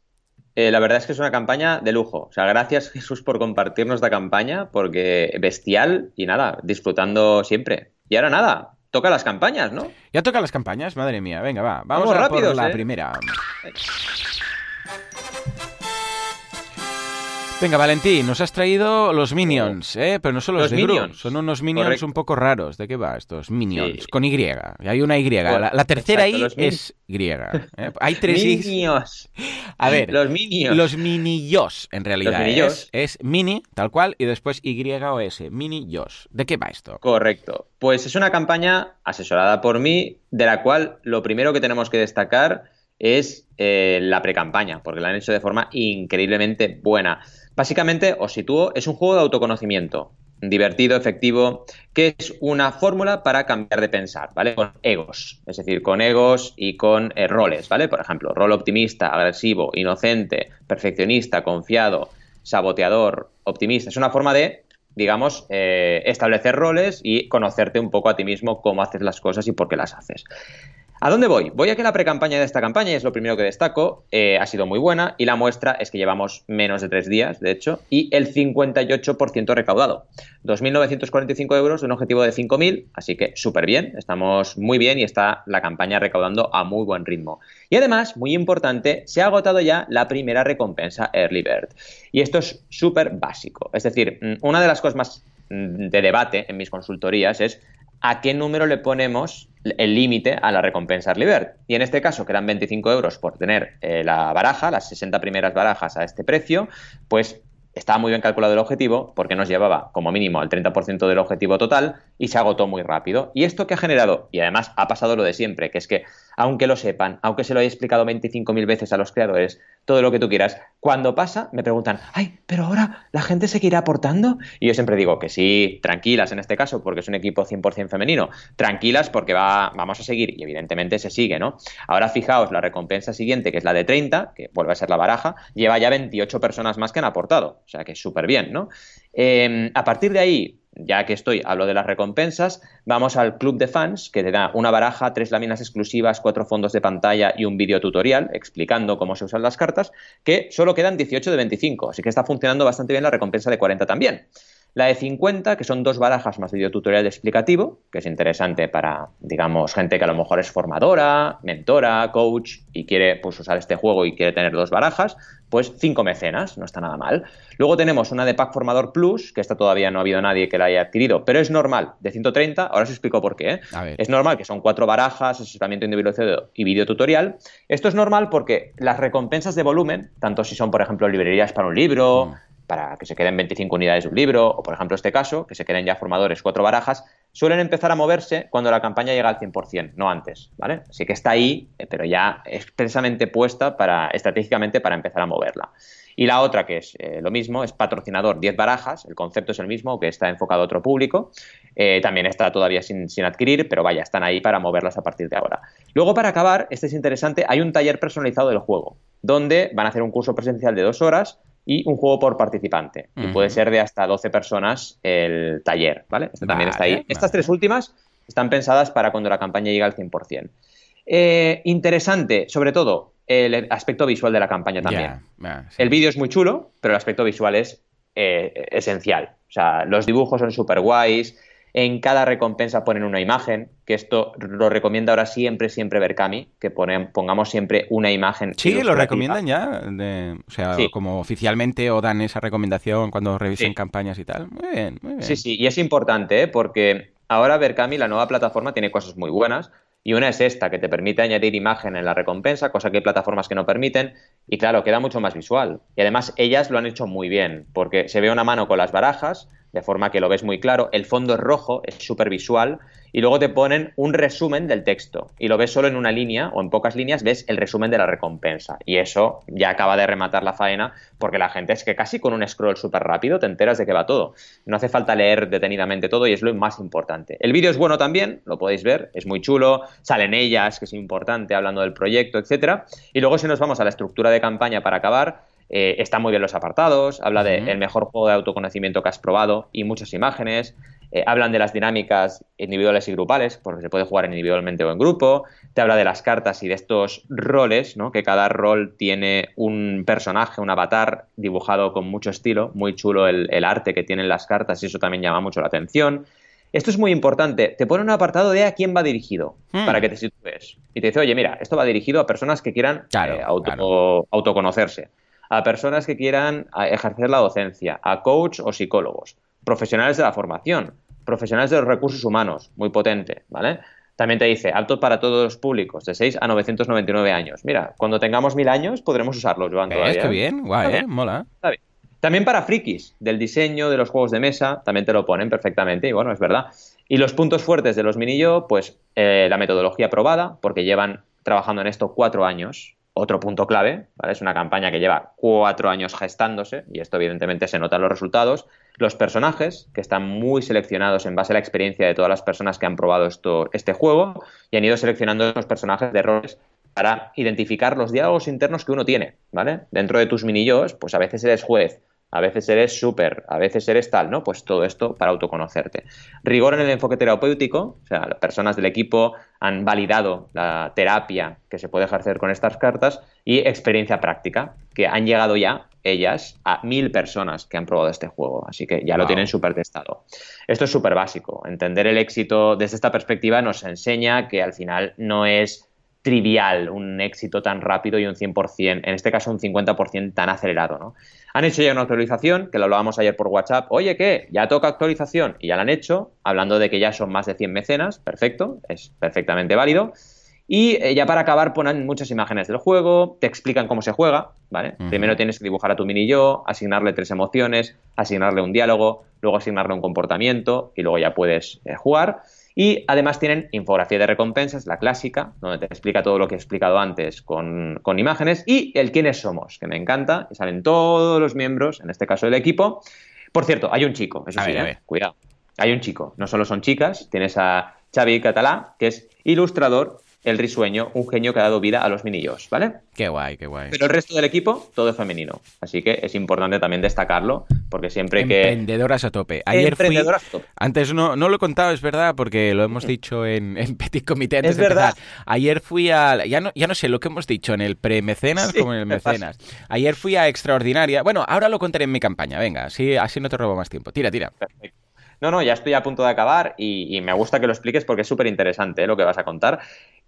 Eh, la verdad es que es una campaña de lujo. O sea, gracias *laughs* Jesús por compartirnos la campaña, porque bestial y nada, disfrutando siempre. Y ahora nada, toca las campañas, ¿no? Ya toca las campañas, madre mía. Venga, va. Vamos, a por la ¿eh? primera. Venga, Valentín, nos has traído los Minions, ¿eh? Pero no son los, de Minions. son unos Minions un poco raros. ¿De qué va estos? Minions, con Y. Hay una Y. La, tercera I es Y. ¿eh? Hay tres Minions. A ver. Los Minions. Los Minillos, en realidad. Es, es, mini, tal cual, y después Y o S. Minillos. ¿De qué va esto? Correcto. Pues es una campaña asesorada por mí, de la cual lo primero que tenemos que destacar es eh, la pre-campaña, porque la han hecho de forma increíblemente buena. Básicamente, os sitúo, es un juego de autoconocimiento, divertido, efectivo, que es una fórmula para cambiar de pensar, ¿vale? Con egos, es decir, con egos y con roles, ¿vale? Por ejemplo, rol optimista, agresivo, inocente, perfeccionista, confiado, saboteador, optimista. Es una forma de, digamos, eh, establecer roles y conocerte un poco a ti mismo, cómo haces las cosas y por qué las haces. ¿A dónde voy? Voy a que la precampaña de esta campaña, y es lo primero que destaco, eh, ha sido muy buena y la muestra es que llevamos menos de tres días, de hecho, y el 58% recaudado. 2.945 euros un objetivo de 5.000, así que súper bien, estamos muy bien y está la campaña recaudando a muy buen ritmo. Y además, muy importante, se ha agotado ya la primera recompensa Early Bird. Y esto es súper básico. Es decir, mm, una de las cosas más mm, de debate en mis consultorías es a qué número le ponemos el límite a la recompensa Bird. Y en este caso, que eran 25 euros por tener eh, la baraja, las 60 primeras barajas a este precio, pues estaba muy bien calculado el objetivo porque nos llevaba como mínimo al 30% del objetivo total y se agotó muy rápido. ¿Y esto qué ha generado? Y además ha pasado lo de siempre, que es que aunque lo sepan, aunque se lo haya explicado 25.000 veces a los creadores, todo lo que tú quieras, cuando pasa me preguntan, ay, pero ahora la gente se irá aportando. Y yo siempre digo que sí, tranquilas en este caso, porque es un equipo 100% femenino, tranquilas porque va, vamos a seguir y evidentemente se sigue, ¿no? Ahora fijaos, la recompensa siguiente, que es la de 30, que vuelve a ser la baraja, lleva ya 28 personas más que han aportado, o sea que es súper bien, ¿no? Eh, a partir de ahí, ya que estoy, hablo de las recompensas, vamos al club de fans, que te da una baraja, tres láminas exclusivas, cuatro fondos de pantalla y un vídeo tutorial explicando cómo se usan las cartas, que solo quedan 18 de 25, así que está funcionando bastante bien la recompensa de 40 también. La de 50, que son dos barajas más video tutorial explicativo, que es interesante para, digamos, gente que a lo mejor es formadora, mentora, coach y quiere pues, usar este juego y quiere tener dos barajas, pues cinco mecenas, no está nada mal. Luego tenemos una de Pack Formador Plus, que esta todavía no ha habido nadie que la haya adquirido, pero es normal, de 130, ahora os explico por qué. ¿eh? Es normal que son cuatro barajas, asesoramiento individualizado y video tutorial. Esto es normal porque las recompensas de volumen, tanto si son, por ejemplo, librerías para un libro, mm para que se queden 25 unidades de un libro, o por ejemplo este caso, que se queden ya formadores cuatro barajas, suelen empezar a moverse cuando la campaña llega al 100%, no antes, ¿vale? Así que está ahí, eh, pero ya expresamente puesta para, estratégicamente para empezar a moverla. Y la otra, que es eh, lo mismo, es patrocinador 10 barajas, el concepto es el mismo, que está enfocado a otro público, eh, también está todavía sin, sin, adquirir, pero vaya, están ahí para moverlas a partir de ahora. Luego, para acabar, este es interesante, hay un taller personalizado del juego, donde van a hacer un curso presencial de dos horas y un juego por participante. Y puede ser de hasta 12 personas el taller, ¿vale? Este también está ahí. Estas tres últimas están pensadas para cuando la campaña llegue al 100%. Eh, interesante, sobre todo, el aspecto visual de la campaña también. El vídeo es muy chulo, pero el aspecto visual es eh, esencial. O sea, los dibujos son súper guays, en cada recompensa ponen una imagen, que esto lo recomienda ahora siempre, siempre Berkami, que pongamos siempre una imagen. Sí, lo recomiendan ya, o sea, como oficialmente o dan esa recomendación cuando revisen campañas y tal. Muy bien, muy bien. Sí, sí, y es importante, ¿eh? porque ahora Berkami, la nueva plataforma, tiene cosas muy buenas. Y una es esta, que te permite añadir imagen en la recompensa, cosa que hay plataformas que no permiten. Y claro, queda mucho más visual. Y además ellas lo han hecho muy bien, porque se ve una mano con las barajas, de forma que lo ves muy claro. El fondo es rojo, es súper visual, y luego te ponen un resumen del texto. Y lo ves solo en una línea o en pocas líneas, ves el resumen de la recompensa. Y eso ya acaba de rematar la faena, porque la gente es que casi con un scroll súper rápido te enteras de que va todo. No hace falta leer detenidamente todo y es lo más importante. El vídeo es bueno también, lo podéis ver, es muy chulo, salen ellas, que es importante, hablando del proyecto, etcétera. Y luego si nos vamos a la estructura de campaña para acabar, eh, están muy bien los apartados, habla del de mejor juego de autoconocimiento que has probado y muchas imágenes. Eh, hablan de las dinámicas individuales y grupales, porque se puede jugar individualmente o en grupo. Te habla de las cartas y de estos roles, ¿no? que cada rol tiene un personaje, un avatar dibujado con mucho estilo, muy chulo el, arte que tienen las cartas y eso también llama mucho la atención. Esto es muy importante. Te pone un apartado de a quién va dirigido hmm. para que te sitúes. Y te dice, oye, mira, esto va dirigido a personas que quieran eh, autoconocerse a personas que quieran ejercer la docencia, a coach o psicólogos, profesionales de la formación, profesionales de los recursos humanos, muy potente, ¿vale? También te dice, apto para todos los públicos, de 6 a 999 años. Mira, cuando tengamos mil años podremos usarlos, Joan, todavía. bien, guay, ¿eh? Mola. Está bien. También para frikis, del diseño de los juegos de mesa, también te lo ponen perfectamente, y bueno, es verdad. Y los puntos fuertes de los minillo, pues eh, la metodología probada, porque llevan trabajando en esto cuatro años, otro punto clave, ¿vale? Es una campaña que lleva cuatro años gestándose y esto evidentemente se nota en los resultados. Los personajes, que están muy seleccionados en base a la experiencia de todas las personas que han probado esto, este juego y han ido seleccionando los personajes de roles para identificar los diálogos internos que uno tiene, ¿vale? Dentro de tus minillos, pues a veces eres juez, a veces eres súper, a veces eres tal, ¿no? Pues todo esto para autoconocerte. Rigor en el enfoque terapéutico, o sea, las personas del equipo han validado la terapia que se puede ejercer con estas cartas y experiencia práctica, que han llegado ya ellas a mil personas que han probado este juego, así que ya lo tienen súper testado. Esto es súper básico, entender el éxito desde esta perspectiva nos enseña que al final no es trivial un éxito tan rápido y un 100%, en este caso un 50% tan acelerado, ¿no? Han hecho ya una actualización, que lo hablábamos ayer por WhatsApp, oye, ¿qué? Ya toca actualización y ya la han hecho, hablando de que ya son más de 100 mecenas, perfecto, es perfectamente válido. Y eh, ya para acabar ponen muchas imágenes del juego, te explican cómo se juega, ¿vale? Primero tienes que dibujar a tu mini yo, asignarle tres emociones, asignarle un diálogo, luego asignarle un comportamiento y luego ya puedes eh, jugar. Y además tienen infografía de recompensas, la clásica, donde te explica todo lo que he explicado antes con, imágenes, y el quiénes somos, que me encanta, y salen todos los miembros, en este caso del equipo. Por cierto, hay un chico, eso sí, ¿eh? cuidado. Hay un chico, no solo son chicas, tienes a Xavi Catalá, que es ilustrador el risueño, un genio que ha dado vida a los minillos, ¿vale? Qué guay, qué guay. Pero el resto del equipo, todo es femenino. Así que es importante también destacarlo, porque siempre que. Emprendedoras a tope. Ayer fui... a tope. Antes no, no lo he contado, es verdad, porque lo hemos dicho *laughs* en, Petit Comité antes es verdad. Ayer fui a. Ya no, ya no sé lo que hemos dicho en el pre-mecenas como en el *laughs* mecenas. Ayer fui a Extraordinaria. Bueno, ahora lo contaré en mi campaña, venga, así, así no te robo más tiempo. Tira, tira. Perfecto. No, no, ya estoy a punto de acabar y, me gusta que lo expliques porque es súper interesante ¿eh? lo que vas a contar.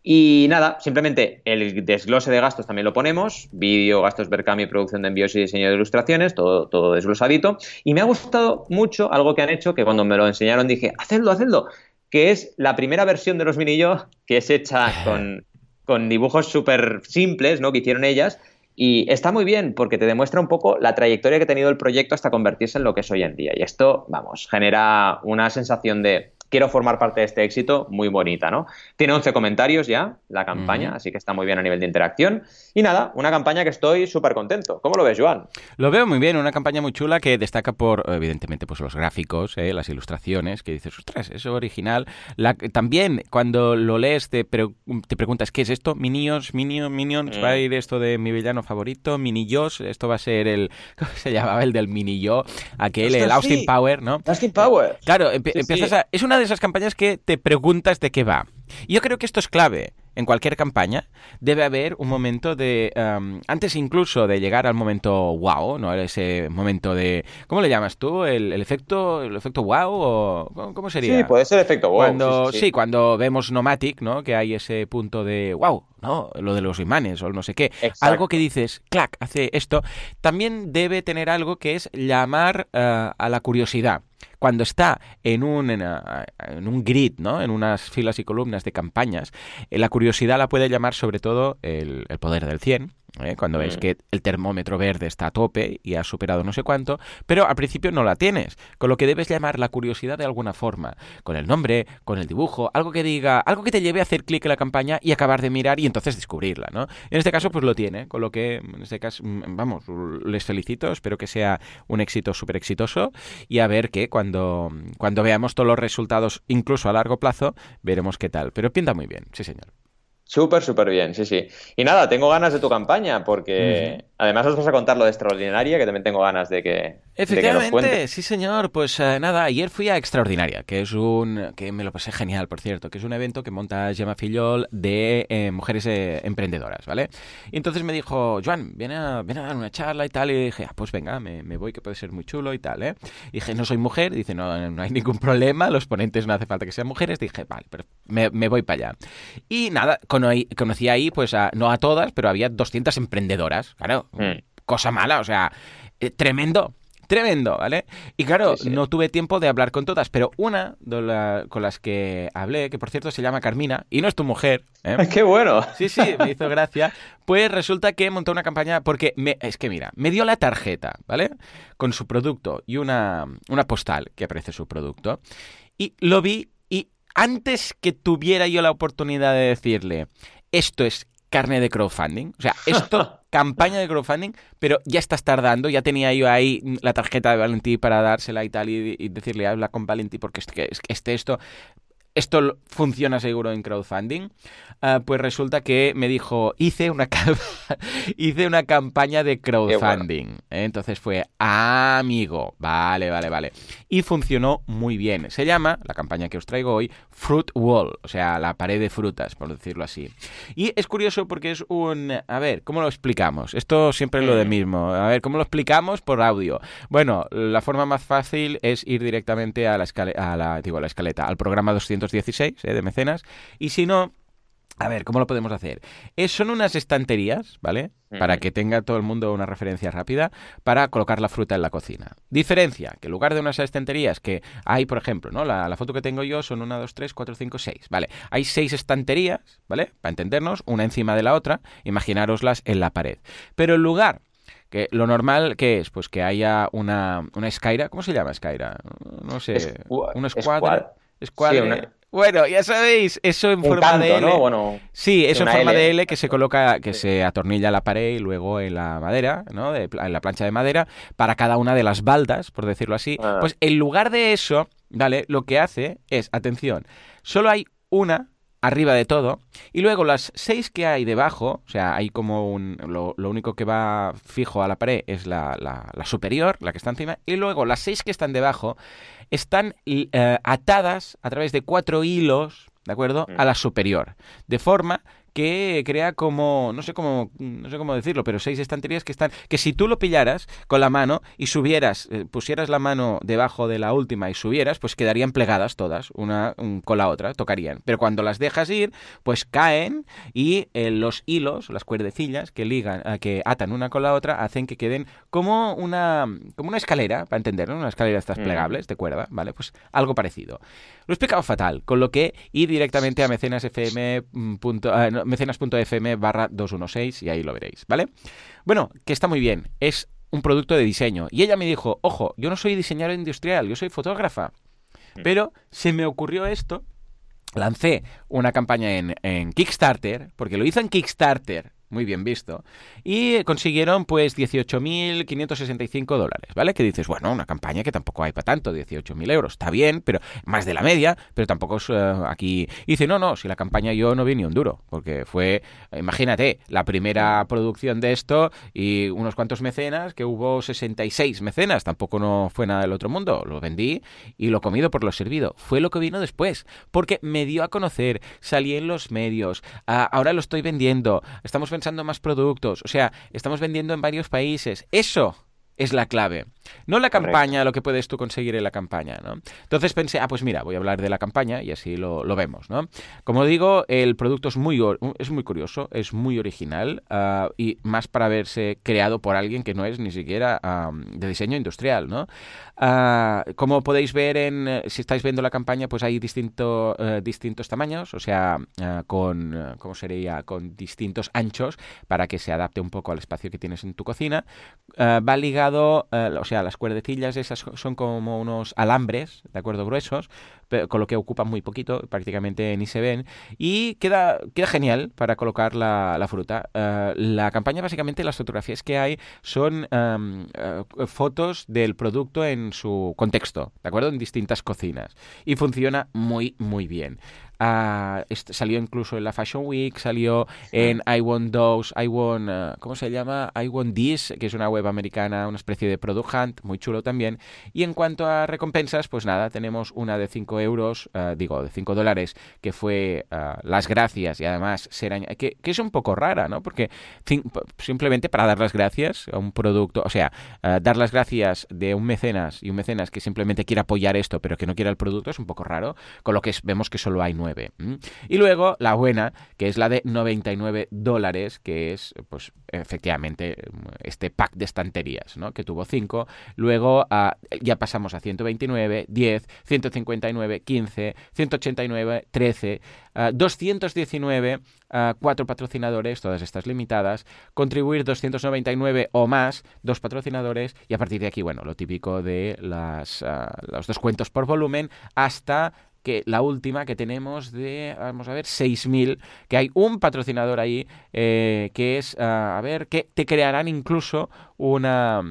Y nada, simplemente el desglose de gastos también lo ponemos, vídeo, gastos y producción de envíos y diseño de ilustraciones, todo, todo desglosadito. Y me ha gustado mucho algo que han hecho, que cuando me lo enseñaron dije, hacedlo, hacedlo, que es la primera versión de los mini yo, que es hecha con, con dibujos súper simples, ¿no? Que hicieron ellas. Y está muy bien porque te demuestra un poco la trayectoria que ha tenido el proyecto hasta convertirse en lo que es hoy en día. Y esto, vamos, genera una sensación de quiero formar parte de este éxito, muy bonita, ¿no? Tiene 11 comentarios ya la campaña, así que está muy bien a nivel de interacción. Y nada, una campaña que estoy súper contento. ¿Cómo lo ves, Joan? Lo veo muy bien, una campaña muy chula que destaca por, evidentemente, pues los gráficos, ¿eh? las ilustraciones, que dices, ostras, eso original. también, cuando lo lees, te, te preguntas, ¿qué es esto? Minions, Minions, Minions, mm. va a ir esto de mi villano favorito, Minillos, esto va a ser el, *laughs* ¿cómo se llamaba? El del Minillo, aquel, el Austin Power, ¿no? Austin Power. Claro, empiezas a... Es una de esas campañas que te preguntas de qué va. Y yo creo que esto es clave. En cualquier campaña debe haber un momento de... antes incluso de llegar al momento wow, ¿no? Ese momento de... ¿Cómo le llamas tú? ¿El, efecto el efecto wow? O, ¿Cómo sería? Sí, puede ser efecto wow. Cuando, sí, cuando vemos Nomatic, ¿no? Que hay ese punto de wow, ¿no? Lo de los imanes o no sé qué. Algo que dices, clac, hace esto. También debe tener algo que es llamar eh, a la curiosidad cuando está en un, en, un grid, ¿no? en unas filas y columnas de campañas, eh, la curiosidad la puede llamar sobre todo el, el poder del 100, ¿eh? cuando ves mm. que el termómetro verde está a tope y ha superado no sé cuánto, pero al principio no la tienes, con lo que debes llamar la curiosidad de alguna forma, con el nombre, con el dibujo, algo que diga, algo que te lleve a hacer clic en la campaña y acabar de mirar y entonces descubrirla, ¿no? En este caso pues lo tiene, con lo que en este caso, mm, vamos, les felicito, espero que sea un éxito súper exitoso y a ver que cuando, cuando veamos todos los resultados, incluso a largo plazo, veremos qué tal, pero pinta muy bien, sí señor. Súper, súper bien, sí, sí. Y nada, tengo ganas de tu campaña porque además os vas a contar lo de Extraordinaria, que también tengo ganas de que... Efectivamente, sí señor. Pues eh, nada, ayer fui a Extraordinaria, que es un... que me lo pasé genial, por cierto, que es un evento que monta Gemma Fillol de eh, mujeres eh, emprendedoras, ¿vale? Y entonces me dijo, Joan, viene a, a dar una charla y tal, y dije, ah, pues venga, me, voy, que puede ser muy chulo y tal, ¿eh? Y dije, no soy mujer, dice, no, no hay ningún problema, los ponentes no hace falta que sean mujeres, dije, vale, pero me, me voy para allá. Y nada, con conocí ahí, pues, no a todas, pero había 200 emprendedoras. Claro, hmm. cosa mala, o sea, eh, tremendo. Tremendo, ¿vale? Y claro, no tuve tiempo de hablar con todas, pero una de con las que hablé, que por cierto se llama Carmina, y no es tu mujer. ¿eh? *laughs* ¡Qué bueno! Sí, sí, me hizo gracia. Pues resulta que montó una campaña porque, me, es que mira, me dio la tarjeta, ¿vale? Con su producto y una, una postal que aparece su producto. Y lo vi antes que tuviera yo la oportunidad de decirle, esto es carne de crowdfunding, o sea, esto, *laughs* campaña de crowdfunding, pero ya estás tardando, ya tenía yo ahí la tarjeta de Valentí para dársela y tal, y, decirle, habla con Valentí porque es que, es que este esto esto funciona seguro en crowdfunding, ah, pues resulta que me dijo, hice una, *laughs* hice una campaña de crowdfunding. ¿eh? Entonces fue, ah, amigo, vale, vale, vale. Y funcionó muy bien. Se llama, la campaña que os traigo hoy, Fruit Wall, o sea, la pared de frutas, por decirlo así. Y es curioso porque es un... A ver, ¿cómo lo explicamos? Esto siempre es lo de mm. mismo. A ver, ¿cómo lo explicamos por audio? Bueno, la forma más fácil es ir directamente a la, a la, digo, a la escaleta, al programa 216 ¿eh? de mecenas. Y si no, a ver, ¿cómo lo podemos hacer? Es, son unas estanterías, ¿vale? Para que tenga todo el mundo una referencia rápida para colocar la fruta en la cocina. Diferencia, que en lugar de unas estanterías que hay, por ejemplo, ¿no? La, foto que tengo yo son una, dos, tres, cuatro, cinco, seis, ¿vale? Hay seis estanterías, ¿vale? Para entendernos, una encima de la otra, imaginároslas en la pared. Pero en lugar que lo normal, ¿qué es? Pues que haya una, una escaira. ¿Cómo se llama escaira? No sé. una escuadra. Escuadra. Bueno, ya sabéis, eso en forma de L. ¿no? Bueno, sí, eso en forma de L que se coloca, que se atornilla a la pared y luego en la madera, ¿no? en la plancha de madera, para cada una de las baldas, por decirlo así. Ah. Pues en lugar de eso, ¿vale? Lo que hace es, atención, solo hay una arriba de todo. Y luego las seis que hay debajo, o sea, hay como un... Lo, único que va fijo a la pared es la, la, la, superior, la que está encima. Y luego las seis que están debajo están eh, atadas a través de cuatro hilos, ¿de acuerdo? Mm. A la superior. De forma que crea como, no sé cómo, no sé cómo decirlo, pero seis estanterías que están, que si tú lo pillaras con la mano y subieras, eh, pusieras la mano debajo de la última y subieras, pues quedarían plegadas todas, una con la otra, tocarían. Pero cuando las dejas ir, pues caen y eh, los hilos, las cuerdecillas que ligan, eh, que atan una con la otra, hacen que queden como una, como una escalera, para entenderlo, una escalera de estas mm. plegables de cuerda, ¿vale? Pues algo parecido. Lo he explicado fatal, con lo que ir directamente a mecenasfm mecenas.fm barra 216 y ahí lo veréis, ¿vale? Bueno, que está muy bien, es un producto de diseño. Y ella me dijo, ojo, yo no soy diseñador industrial, yo soy fotógrafa. Mm. Pero se me ocurrió esto, lancé una campaña en, en Kickstarter, porque lo hizo en Kickstarter, muy bien visto, y consiguieron pues 18.565 dólares, ¿vale? Que dices, bueno, una campaña que tampoco hay para tanto, 18.000 euros, está bien, pero más de la media, pero tampoco es eh, aquí... Y dice, no, no, si la campaña yo no vi ni un duro, porque fue, imagínate, la primera producción de esto y unos cuantos mecenas, que hubo 66 mecenas, tampoco no fue nada del otro mundo, lo vendí y lo comido por lo servido. Fue lo que vino después, porque me dio a conocer, salí en los medios, ahora lo estoy vendiendo, estamos pensando más productos, o sea, estamos vendiendo en varios países. Eso es la clave. No la campaña, lo que puedes tú conseguir en la campaña, ¿no? Entonces pensé, ah, pues mira, voy a hablar de la campaña y así lo, vemos, ¿no? Como digo, el producto es muy, es muy curioso, es muy original ah, y más para haberse creado por alguien que no es ni siquiera de diseño industrial, ¿no? Ah, como podéis ver en, si estáis viendo la campaña, pues hay distinto, eh, distintos tamaños, o sea, ah, con, ¿cómo sería? Con distintos anchos para que se adapte un poco al espacio que tienes en tu cocina. va ligado, eh, o sea, sea, las cuerdecillas esas son como unos alambres, ¿de acuerdo? Gruesos, con lo que ocupan muy poquito, prácticamente ni se ven, y queda, queda genial para colocar la, fruta. Eh, la campaña, básicamente, las fotografías que hay son em, eh, fotos del producto en su contexto, ¿de acuerdo? En distintas cocinas. Y funciona muy, muy bien. Ah, salió incluso en la Fashion Week, salió en I Want Those, I Want, uh, ¿cómo se llama? I Want This, que es una web americana, una especie de Product Hunt, muy chulo también. Y en cuanto a recompensas, pues nada, tenemos una de 5 euros, uh, digo, de 5 dólares, que fue uh, las gracias y además ser que, que, es un poco rara, ¿no? Porque simplemente para dar las gracias a un producto, o sea, dar las gracias de un mecenas y un mecenas que simplemente quiere apoyar esto, pero que no quiera el producto, es un poco raro, con lo que vemos que solo hay 9 y luego la buena, que es la de 99 dólares, que es, pues, efectivamente, este pack de estanterías, ¿no? Que tuvo 5. Luego ah, ya pasamos a 129, 10, 159, 15, 189, 13, 219, uh, cuatro patrocinadores, todas estas limitadas, contribuir 299 o más, dos patrocinadores, y a partir de aquí, bueno, lo típico de las, ah, los descuentos por volumen hasta que la última que tenemos de, vamos a ver, 6.000, que hay un patrocinador ahí eh, que es, ah, a ver, que te crearán incluso una,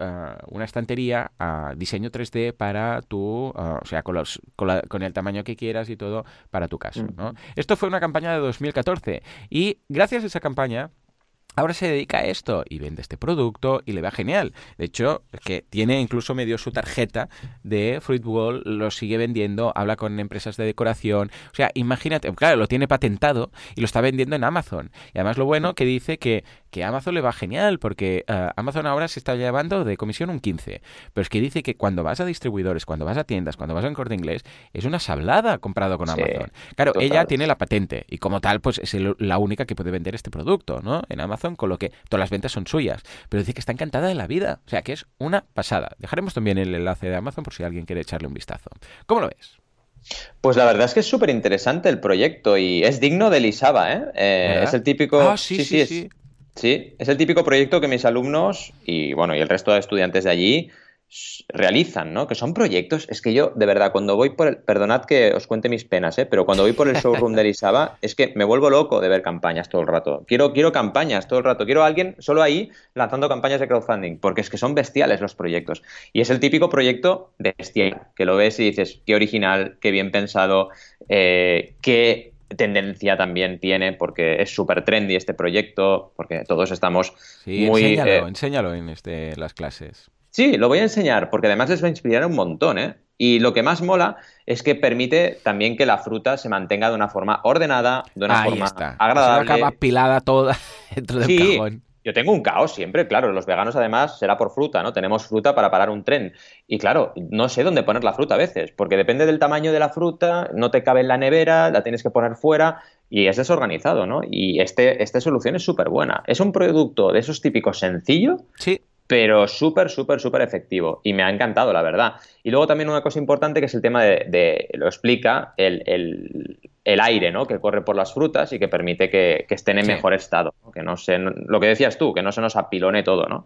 uh, una estantería a diseño 3D para tu, uh, o sea, con, los, con, la, con, el tamaño que quieras y todo para tu caso. ¿no? Esto fue una campaña de 2014 y gracias a esa campaña ahora se dedica a esto y vende este producto y le va genial. De hecho, que tiene incluso medio su tarjeta de Fruitwall, lo sigue vendiendo, habla con empresas de decoración. O sea, imagínate, claro, lo tiene patentado y lo está vendiendo en Amazon. Y además lo bueno que dice que, que a Amazon le va genial porque uh, Amazon ahora se está llevando de comisión un 15. Pero es que dice que cuando vas a distribuidores, cuando vas a tiendas, cuando vas a un corte inglés, es una sablada comprado con Amazon. Claro, total. ella tiene la patente y como tal, pues es el, la única que puede vender este producto, ¿no? En Amazon con lo que todas las ventas son suyas. Pero dice que está encantada de la vida. O sea, que es una pasada. Dejaremos también el enlace de Amazon por si alguien quiere echarle un vistazo. ¿Cómo lo ves? Pues la verdad es que es súper interesante el proyecto y es digno de Lisaba, ¿eh? eh es el típico... Ah, sí, sí, sí. Sí, es el típico proyecto que mis alumnos y, bueno, y el resto de estudiantes de allí realizan, ¿no? Que son proyectos. Es que yo, de verdad, cuando voy por el. Perdonad que os cuente mis penas, ¿eh? Pero cuando voy por el showroom de Elisaba, *laughs* es que me vuelvo loco de ver campañas todo el rato. Quiero, quiero campañas todo el rato. Quiero a alguien solo ahí lanzando campañas de crowdfunding, porque es que son bestiales los proyectos. Y es el típico proyecto bestial, que lo ves y dices, qué original, qué bien pensado, eh, qué tendencia también tiene, porque es súper trendy este proyecto, porque todos estamos sí, muy... Enséñalo, eh, enséñalo en este, las clases. Sí, lo voy a enseñar porque además les va a inspirar un montón, ¿eh? Y lo que más mola es que permite también que la fruta se mantenga de una forma ordenada, de una Ahí forma está. agradable. acaba pilada toda *laughs* dentro del Sí, cajón. Yo tengo un caos siempre, claro. Los veganos, además, será por fruta, ¿no? Tenemos fruta para parar un tren. Y claro, no sé dónde poner la fruta a veces, porque depende del tamaño de la fruta, no te cabe en la nevera, la tienes que poner fuera y es desorganizado, ¿no? Y este, esta solución es súper buena. Es un producto de esos típicos sencillo, Sí, pero súper, súper, súper efectivo. Y me ha encantado, la verdad. Y luego también una cosa importante que es el tema de, de lo explica, el, el, el, aire, ¿no? Que corre por las frutas y que permite que, que estén en Sí. mejor estado. ¿no? Que no se, lo que decías tú, que no se nos apilone todo, ¿no?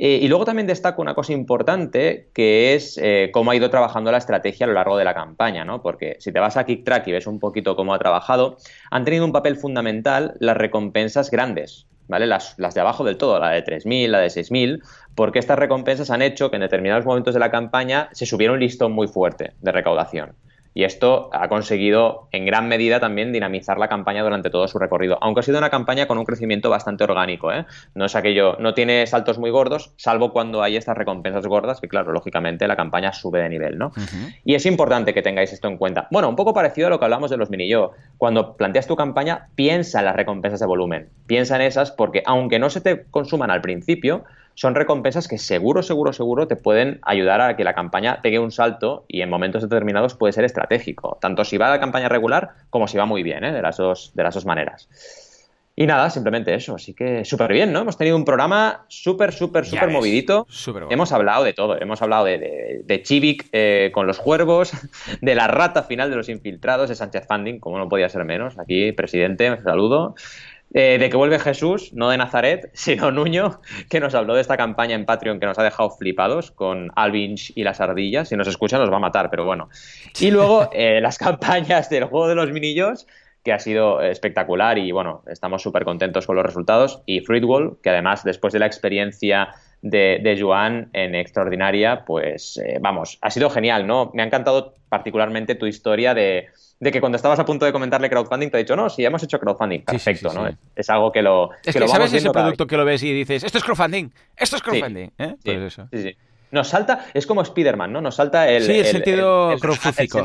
Eh, y luego también destaco una cosa importante que es eh, cómo ha ido trabajando la estrategia a lo largo de la campaña, ¿no? Porque si te vas a KickTrack y ves un poquito cómo ha trabajado, han tenido un papel fundamental las recompensas grandes, ¿vale? Las, las de abajo del todo, la de 3.000, la de 6.000, porque estas recompensas han hecho que en determinados momentos de la campaña se subiera un listón muy fuerte de recaudación. Y esto ha conseguido en gran medida también dinamizar la campaña durante todo su recorrido, aunque ha sido una campaña con un crecimiento bastante orgánico. ¿eh? No es aquello, no tiene saltos muy gordos, salvo cuando hay estas recompensas gordas, que claro, lógicamente la campaña sube de nivel, ¿no? Y es importante que tengáis esto en cuenta. Bueno, un poco parecido a lo que hablamos de los mini yo. Cuando planteas tu campaña, piensa en las recompensas de volumen. Piensa en esas porque aunque no se te consuman al principio, son recompensas que seguro, seguro, seguro te pueden ayudar a que la campaña pegue un salto y en momentos determinados puede ser estratégico, tanto si va la campaña regular como si va muy bien, ¿eh? de, las dos, de las dos maneras. Y nada, simplemente eso. Así que súper bien, ¿no? Hemos tenido un programa súper, súper, súper movidito. bueno. Hemos hablado de todo. Hemos hablado de, de, de Chivik eh, con los cuervos, *laughs* de la rata final de los infiltrados, de Sánchez Funding, como no podía ser menos. Aquí, presidente, un saludo. Eh, de que vuelve Jesús, no de Nazaret, *laughs* sino Nuño, que nos habló de esta campaña en Patreon que nos ha dejado flipados con Alvinch y las ardillas. Si nos escuchan, nos va a matar, pero bueno. Y luego *laughs* eh, las campañas del juego de los minillos, que ha sido espectacular y bueno, estamos súper contentos con los resultados. Y Fruitwall, que además, después de la experiencia de, de Joan en Extraordinaria, pues eh, vamos, ha sido genial, ¿no? Me ha encantado particularmente tu historia de de que cuando estabas a punto de comentarle crowdfunding te ha dicho, no, sí, hemos hecho crowdfunding. Sí, sí, Perfecto, sí, ¿no? sí. Es algo que lo. Es que que, lo vamos ¿sabes ese producto que lo ves y dices, esto es crowdfunding, esto es crowdfunding? ¿eh? Pues eso. sí, sí. Nos salta, es como Spider-Man, ¿no? Nos salta el, Sí, el sentido el- crowdfúngico. el sentido.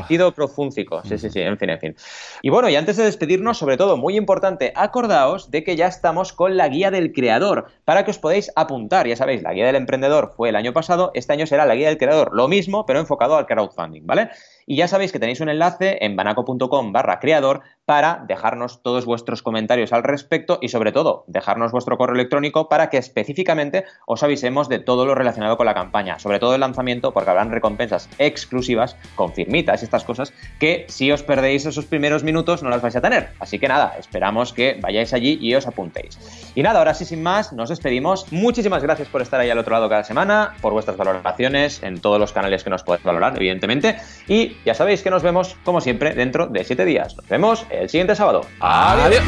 Sí, sí, sí, en fin, en fin. Y bueno, y antes de despedirnos, sobre todo, muy importante, acordaos de que ya estamos con la guía del creador para que os podáis apuntar. Ya sabéis, la guía del emprendedor fue el año pasado, este año será la guía del creador. Lo mismo, pero enfocado al crowdfunding, ¿vale? Y ya sabéis que tenéis un enlace en banaco.com barra creador para dejarnos todos vuestros comentarios al respecto y sobre todo dejarnos vuestro correo electrónico para que específicamente os avisemos de todo lo relacionado con la campaña, sobre todo el lanzamiento porque habrán recompensas exclusivas con firmitas y estas cosas que si os perdéis esos primeros minutos no las vais a tener. Así que nada, esperamos que vayáis allí y os apuntéis. Y nada, ahora sí sin más, nos despedimos. Muchísimas gracias por estar ahí al otro lado cada semana, por vuestras valoraciones en todos los canales que nos podéis valorar, evidentemente. Y ya sabéis que nos vemos, como siempre, dentro de siete días. Nos vemos el siguiente sábado. Adiós.